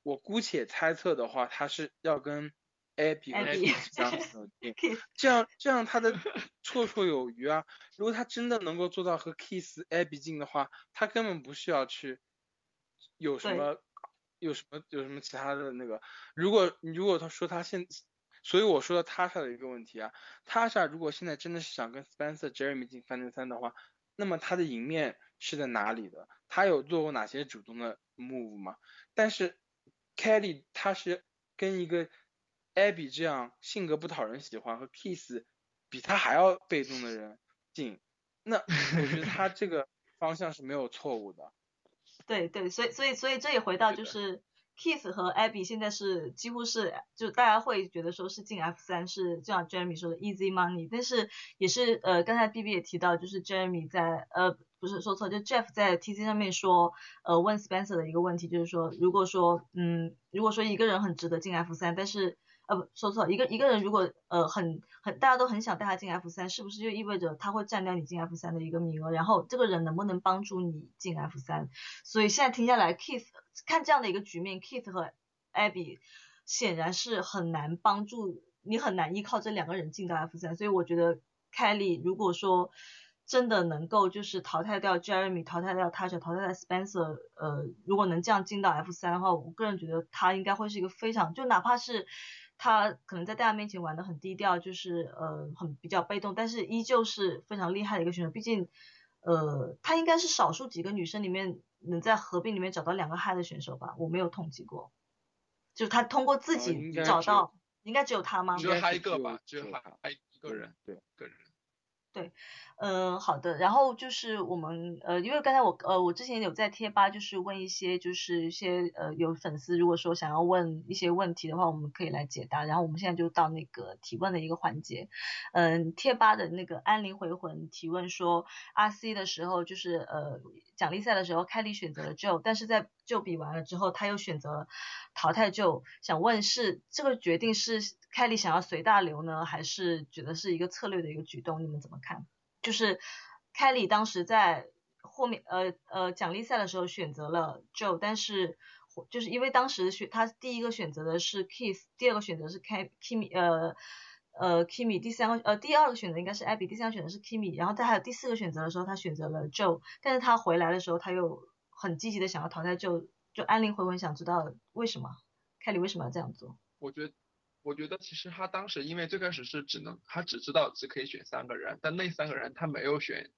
H: 我姑且猜测的话，他是要跟 Abby 和 Kiss 这样这样这样他的绰绰有余啊。如果他真的能够做到和 Kiss、Abby 近的话，他根本不需要去有什么。有什么有什么其他的那个？如果如果他说他现，所以我说到 Tasha 的一个问题啊，，Tasha 如果现在真的是想跟 Spencer Jeremy 进三对三的话，那么他的赢面是在哪里的？他有做过哪些主动的 move 吗？但是 Kelly 他是跟一个 Abby 这样性格不讨人喜欢和 Kiss 比他还要被动的人进，那我觉得他这个方向是没有错误的。
I: 对对，所以所以所以这也回到就是 Kiss 和 Abby 现在是几乎是就大家会觉得说是进 F 三是就像 Jeremy 说的 easy money，但是也是呃刚才 B B 也提到就是 Jeremy 在呃不是说错就 Jeff 在 T C 上面说呃问 Spencer 的一个问题就是说如果说嗯如果说一个人很值得进 F 三，但是呃不说错，一个一个人如果呃很很大家都很想带他进 F 三，是不是就意味着他会占掉你进 F 三的一个名额？然后这个人能不能帮助你进 F 三？所以现在听下来，Keith 看这样的一个局面，Keith 和 Abby 显然是很难帮助你，很难依靠这两个人进到 F 三。所以我觉得 Kelly 如果说真的能够就是淘汰掉 Jeremy，淘汰掉 Tasha，淘汰掉 Spencer，呃，如果能这样进到 F 三的话，我个人觉得他应该会是一个非常，就哪怕是他可能在大家面前玩的很低调，就是呃很比较被动，但是依旧是非常厉害的一个选手。毕竟，呃，他应该是少数几个女生里面能在合并里面找到两个嗨的选手吧？我没有统计过，就他通过自己找到，应该只有他吗？
J: 只有他一个吧，只有他他一个人，
B: 对，
J: 个人。
I: 对，嗯，好的。然后就是我们呃，因为刚才我呃，我之前有在贴吧，就是问一些就是一些呃有粉丝如果说想要问一些问题的话，我们可以来解答。然后我们现在就到那个提问的一个环节。嗯，贴吧的那个安灵回魂提问说，RC 的时候就是呃奖励赛的时候，凯莉选择了 Joe，但是在就比完了之后，他又选择淘汰 Joe。想问是这个决定是？凯莉想要随大流呢，还是觉得是一个策略的一个举动？你们怎么看？就是凯莉当时在后面呃呃奖励赛的时候选择了 Joe，但是就是因为当时选他第一个选择的是 Kiss，第二个选择是 K Kimi 呃呃 Kimi，第三个呃第二个选择应该是 Abby，第三个选择是 Kimi，然后他还有第四个选择的时候他选择了 Joe，但是他回来的时候他又很积极的想要淘汰就就安灵回文想知道为什么凯里为什么要这样做？
J: 我觉得。我觉得其实他当时因为最开始是只能他只知道只可以选三个人，但那三个人他没有选，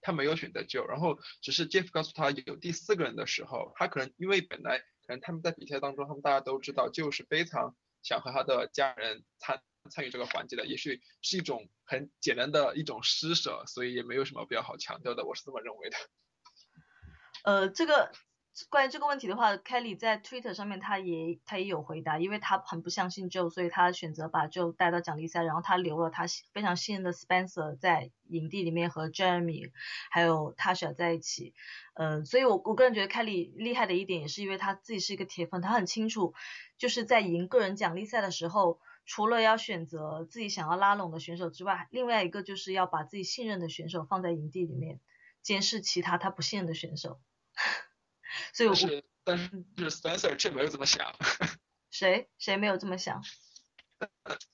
J: 他没有选择救，然后只是 Jeff 告诉他有第四个人的时候，他可能因为本来可能他们在比赛当中，他们大家都知道就是非常想和他的家人参参与这个环节的，也许是一种很简单的一种施舍，所以也没有什么比较好强调的，我是这么认为的。
I: 呃，这个。关于这个问题的话，Kelly 在 Twitter 上面他也他也有回答，因为他很不相信 Joe，所以他选择把 Joe 带到奖励赛，然后他留了他非常信任的 Spencer 在营地里面和 Jeremy 还有 Tasha 在一起。嗯，所以我我个人觉得 Kelly 厉害的一点也是因为他自己是一个铁粉，他很清楚就是在赢个人奖励赛的时候，除了要选择自己想要拉拢的选手之外，另外一个就是要把自己信任的选手放在营地里面监视其他他不信任的选手。所以我
J: 是，但是 Spencer 却没有这么想。
I: 谁谁没有这么想？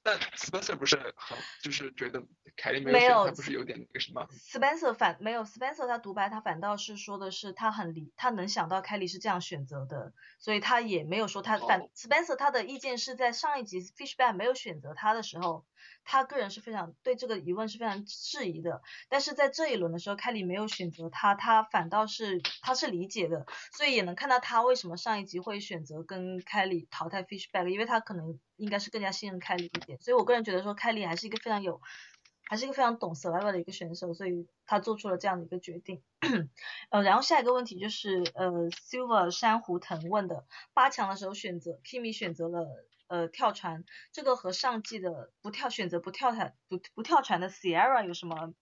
J: 但 Spencer 不是很就是觉得凯莉没有他不是有点那个什么
I: ？Spencer 反没有 Spencer 他独白他反倒是说的是他很理他能想到凯莉是这样选择的，所以他也没有说他反 Spencer 他的意见是在上一集 Fishback 没有选择他的时候。他个人是非常对这个疑问是非常质疑的，但是在这一轮的时候，凯里没有选择他，他反倒是他是理解的，所以也能看到他为什么上一集会选择跟凯里淘汰 Fishback，因为他可能应该是更加信任凯里一点，所以我个人觉得说凯里还是一个非常有，还是一个非常懂 survival 的一个选手，所以他做出了这样的一个决定。呃，然后下一个问题就是呃 Silver 珊瑚藤问的八强的时候选择 Kimi 选择了。呃，跳船这个和上季的不跳选择不跳船不不跳船的 Sierra 有什么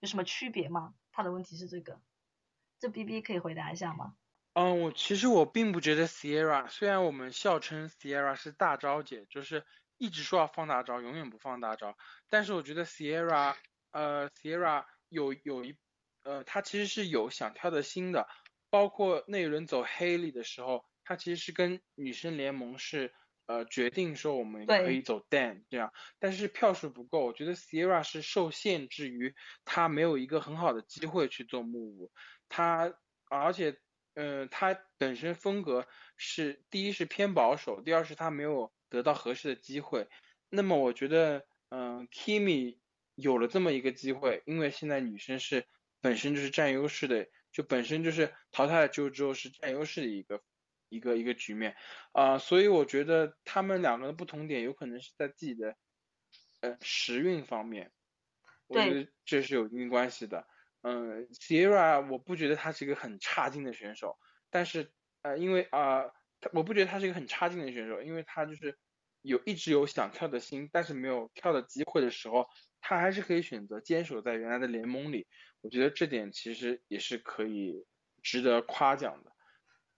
I: 有什么区别吗？他的问题是这个，这 B B 可以回答一下吗？
H: 嗯，我其实我并不觉得 Sierra，虽然我们笑称 Sierra 是大招姐，就是一直说要放大招，永远不放大招，但是我觉得 Sierra，呃，Sierra 有有一，呃，他其实是有想跳的心的，包括那一轮走黑里的时候，他其实是跟女生联盟是。呃，决定说我们可以走 Dan 这样，但是票数不够，我觉得 Sierra 是受限制于他没有一个很好的机会去做幕舞，他而且，呃，他本身风格是第一是偏保守，第二是他没有得到合适的机会。那么我觉得，嗯，Kimi 有了这么一个机会，因为现在女生是本身就是占优势的，就本身就是淘汰了之后是占优势的一个。一个一个局面啊，所以我觉得他们两个的不同点有可能是在自己的呃时运方面，我觉得这是有一定关系的。嗯，Sierra 我不觉得他是一个很差劲的选手，但是呃因为啊，我不觉得他是一个很差劲的选手，因为他就是有一直有想跳的心，但是没有跳的机会的时候，他还是可以选择坚守在原来的联盟里。我觉得这点其实也是可以值得夸奖的。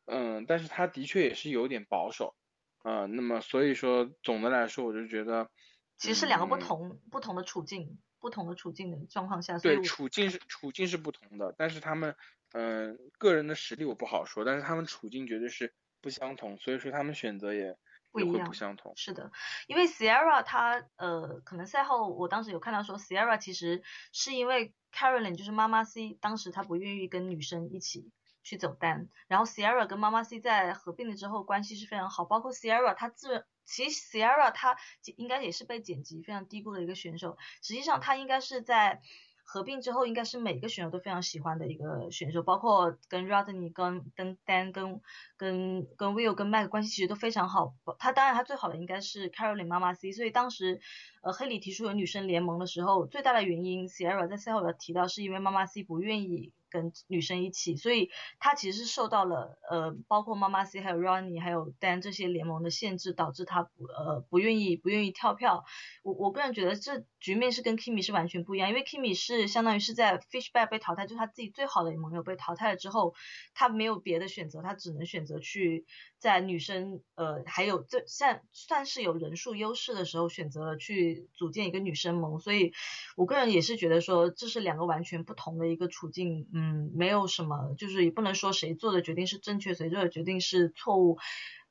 H: 嗯，但是他的确也是有点保守，嗯，那么所以说总的来说，我就觉得
I: 其实是两个不同不同的处境，不同的处境的状况下，
H: 对处境是处境是不同的，但是他们嗯个人的实力我不好说，但是他们处境绝对是不相同，所以说他们选择也
I: 不一样，
H: 不相同。
I: 是的，因为 Sierra 她呃，可能赛后我当时有看到说，Sierra 其实是因为 Carolyn 就是妈妈 C，当时她不愿意跟女生一起去走单，然后 Sierra 跟妈妈 C 在合并了之后关系是非常好，包括 Sierra 她自其实 Sierra 她应该也是被剪辑非常低估的一个选手，实际上她应该是在。合并之后，应该是每个选手都非常喜欢的一个选手，包括跟 Rodney、跟跟 Dan、跟跟跟 Will、跟 Mike 关系其实都非常好。他当然他最好的应该是 Carolyn 妈妈 C，所以当时呃黑里提出有女生联盟的时候，最大的原因 Sierra 在赛后有提到是因为妈妈 C 不愿意。跟女生一起，所以他其实是受到了呃，包括妈妈 C 还有 Ronnie 还有 Dan 这些联盟的限制，导致他不呃不愿意不愿意跳票。我我个人觉得这局面是跟 Kimi 是完全不一样，因为 Kimi 是相当于是在 Fishback 被淘汰，就是他自己最好的盟友被淘汰了之后，他没有别的选择，他只能选择去。在女生呃还有这算算是有人数优势的时候，选择了去组建一个女生盟，所以我个人也是觉得说这是两个完全不同的一个处境，嗯，没有什么，就是也不能说谁做的决定是正确，谁做的决定是错误，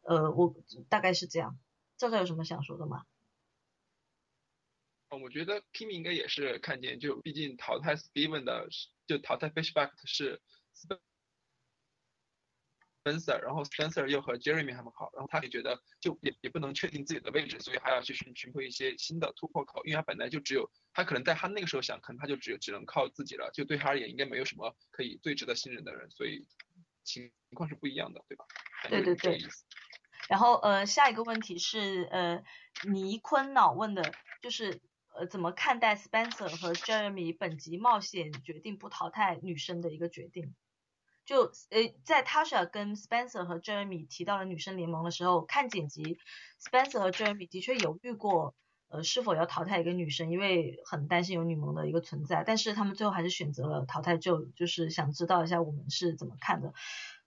I: 呃，我大概是这样。赵赵有什么想说的吗？
J: 哦我觉得 Kimi 应该也是看见，就毕竟淘汰 Steven 的，就淘汰 Fishback 是。Spencer，然后 Spencer 又和 Jeremy 他们好，然后他也觉得就也也不能确定自己的位置，所以还要去寻寻求一些新的突破口，因为他本来就只有他可能在他那个时候想，可能他就只有只能靠自己了，就对他而言应该没有什么可以最值得信任的人，所以情况是不一样的，对吧？
I: 对对对。然后呃下一个问题是呃倪坤脑问的就是呃怎么看待 Spencer 和 Jeremy 本集冒险决定不淘汰女生的一个决定？就呃，在 Tasha 跟 Spencer 和 Jeremy 提到了女生联盟的时候，看剪辑，Spencer 和 Jeremy 的确犹豫过，呃，是否要淘汰一个女生，因为很担心有女盟的一个存在，但是他们最后还是选择了淘汰就就是想知道一下我们是怎么看的。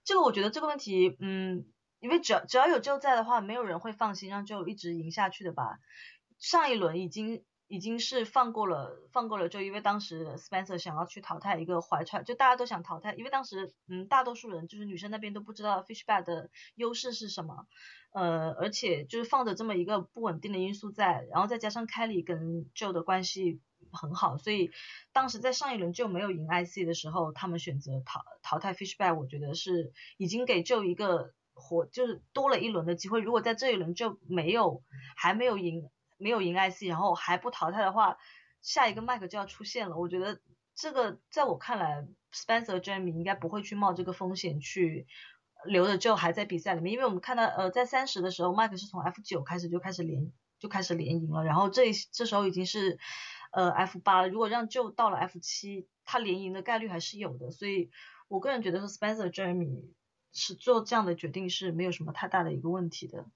I: 这个我觉得这个问题，嗯，因为只要只要有就在的话，没有人会放心让就一直赢下去的吧。上一轮已经。已经是放过了，放过了，就因为当时 Spencer 想要去淘汰一个怀揣，就大家都想淘汰，因为当时嗯，大多数人就是女生那边都不知道 Fishback 的优势是什么，呃，而且就是放着这么一个不稳定的因素在，然后再加上 Kelly 跟 Joe 的关系很好，所以当时在上一轮就没有赢 IC 的时候，他们选择淘淘汰 Fishback，我觉得是已经给 Joe 一个活，就是多了一轮的机会，如果在这一轮就没有还没有赢。没有赢 IC，然后还不淘汰的话，下一个麦克就要出现了。我觉得这个在我看来，Spencer Jeremy 应该不会去冒这个风险去留着就还在比赛里面，因为我们看到呃在三十的时候，麦克是从 F 九开始就开始连就开始连赢了，然后这这时候已经是呃 F 八了。如果让就到了 F 七，他连赢的概率还是有的。所以我个人觉得说 Spencer Jeremy 是做这样的决定是没有什么太大的一个问题的。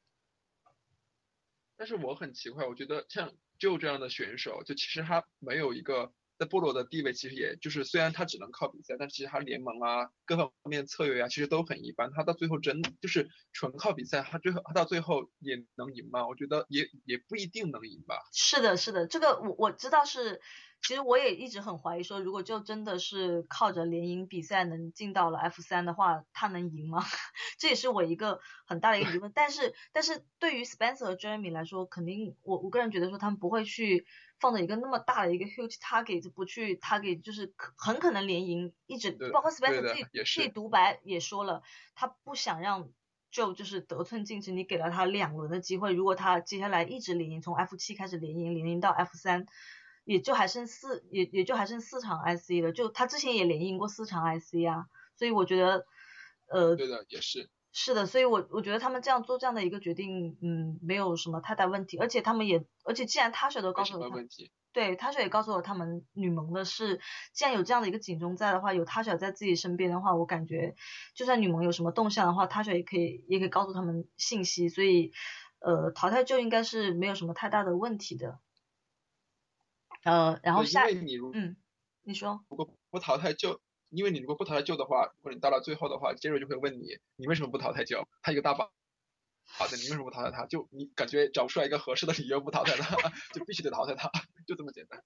J: 但是我很奇怪，我觉得像就这样的选手，就其实他没有一个在部落的地位，其实也就是虽然他只能靠比赛，但其实他联盟啊各方面策略啊，其实都很一般。他到最后真就是纯靠比赛，他最后他到最后也能赢吗？我觉得也也不一定能赢吧。
I: 是的，是的，这个我我知道是。其实我也一直很怀疑，说如果就真的是靠着联赢比赛能进到了 F 三的话，他能赢吗？这也是我一个很大的一个疑问。但是，但是对于 Spencer 和 Jeremy 来说，肯定我我个人觉得说他们不会去放着一个那么大的一个 huge target 不去 target，就是很可能连赢一直，包括 Spencer 自己自己独白也说了，他不想让 Joe 就是得寸进尺，你给了他两轮的机会，如果他接下来一直连赢，从 F 七开始连赢，连赢到 F 三。也就还剩四，也也就还剩四场 IC 了。就他之前也连赢过四场 IC 啊，所以我觉得，呃，
J: 对的，也是。
I: 是的，所以我我觉得他们这样做这样的一个决定，嗯，没有什么太大问题。而且他们也，而且既然他选都告诉了他，对，他选也告诉了他们女盟的是，既然有这样的一个警钟在的话，有他选在自己身边的话，我感觉就算女盟有什么动向的话，他选也可以也可以告诉他们信息。所以，呃，淘汰就应该是没有什么太大的问题的。呃，然后下，嗯，你说，
J: 如果不淘汰就，因为你如果不淘汰就的话，如果你到了最后的话，杰瑞就会问你，你为什么不淘汰就？他一个大宝，好的，你为什么不淘汰他？就你感觉找不出来一个合适的理由不淘汰他，就必须得淘汰他，就这么简单。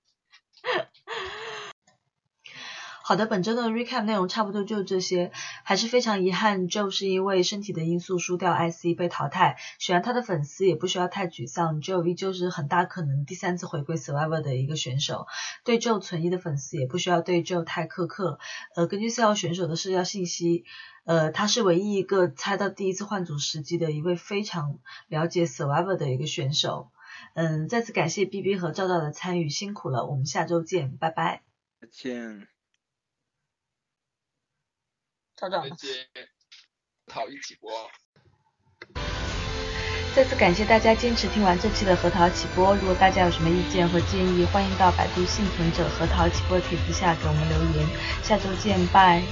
I: 好的，本周的 recap 内容差不多就这些，还是非常遗憾，Joe 是因为身体的因素输掉 IC 被淘汰。喜欢他的粉丝也不需要太沮丧，Joe 依旧是很大可能第三次回归 Survivor 的一个选手。对 Joe 存疑的粉丝也不需要对 Joe 太苛刻。呃，根据四号选手的社交信息，呃，他是唯一一个猜到第一次换组时机的一位非常了解 Survivor 的一个选手。嗯，再次感谢 B B 和赵赵的参与，辛苦了，我们下周见，拜拜。
H: 再见。
I: 赵赵。
J: 再见。讨一起播。
I: 再次感谢大家坚持听完这期的核桃起播。如果大家有什么意见和建议，欢迎到百度幸存者核桃起播帖子下给我们留言。下周见，拜。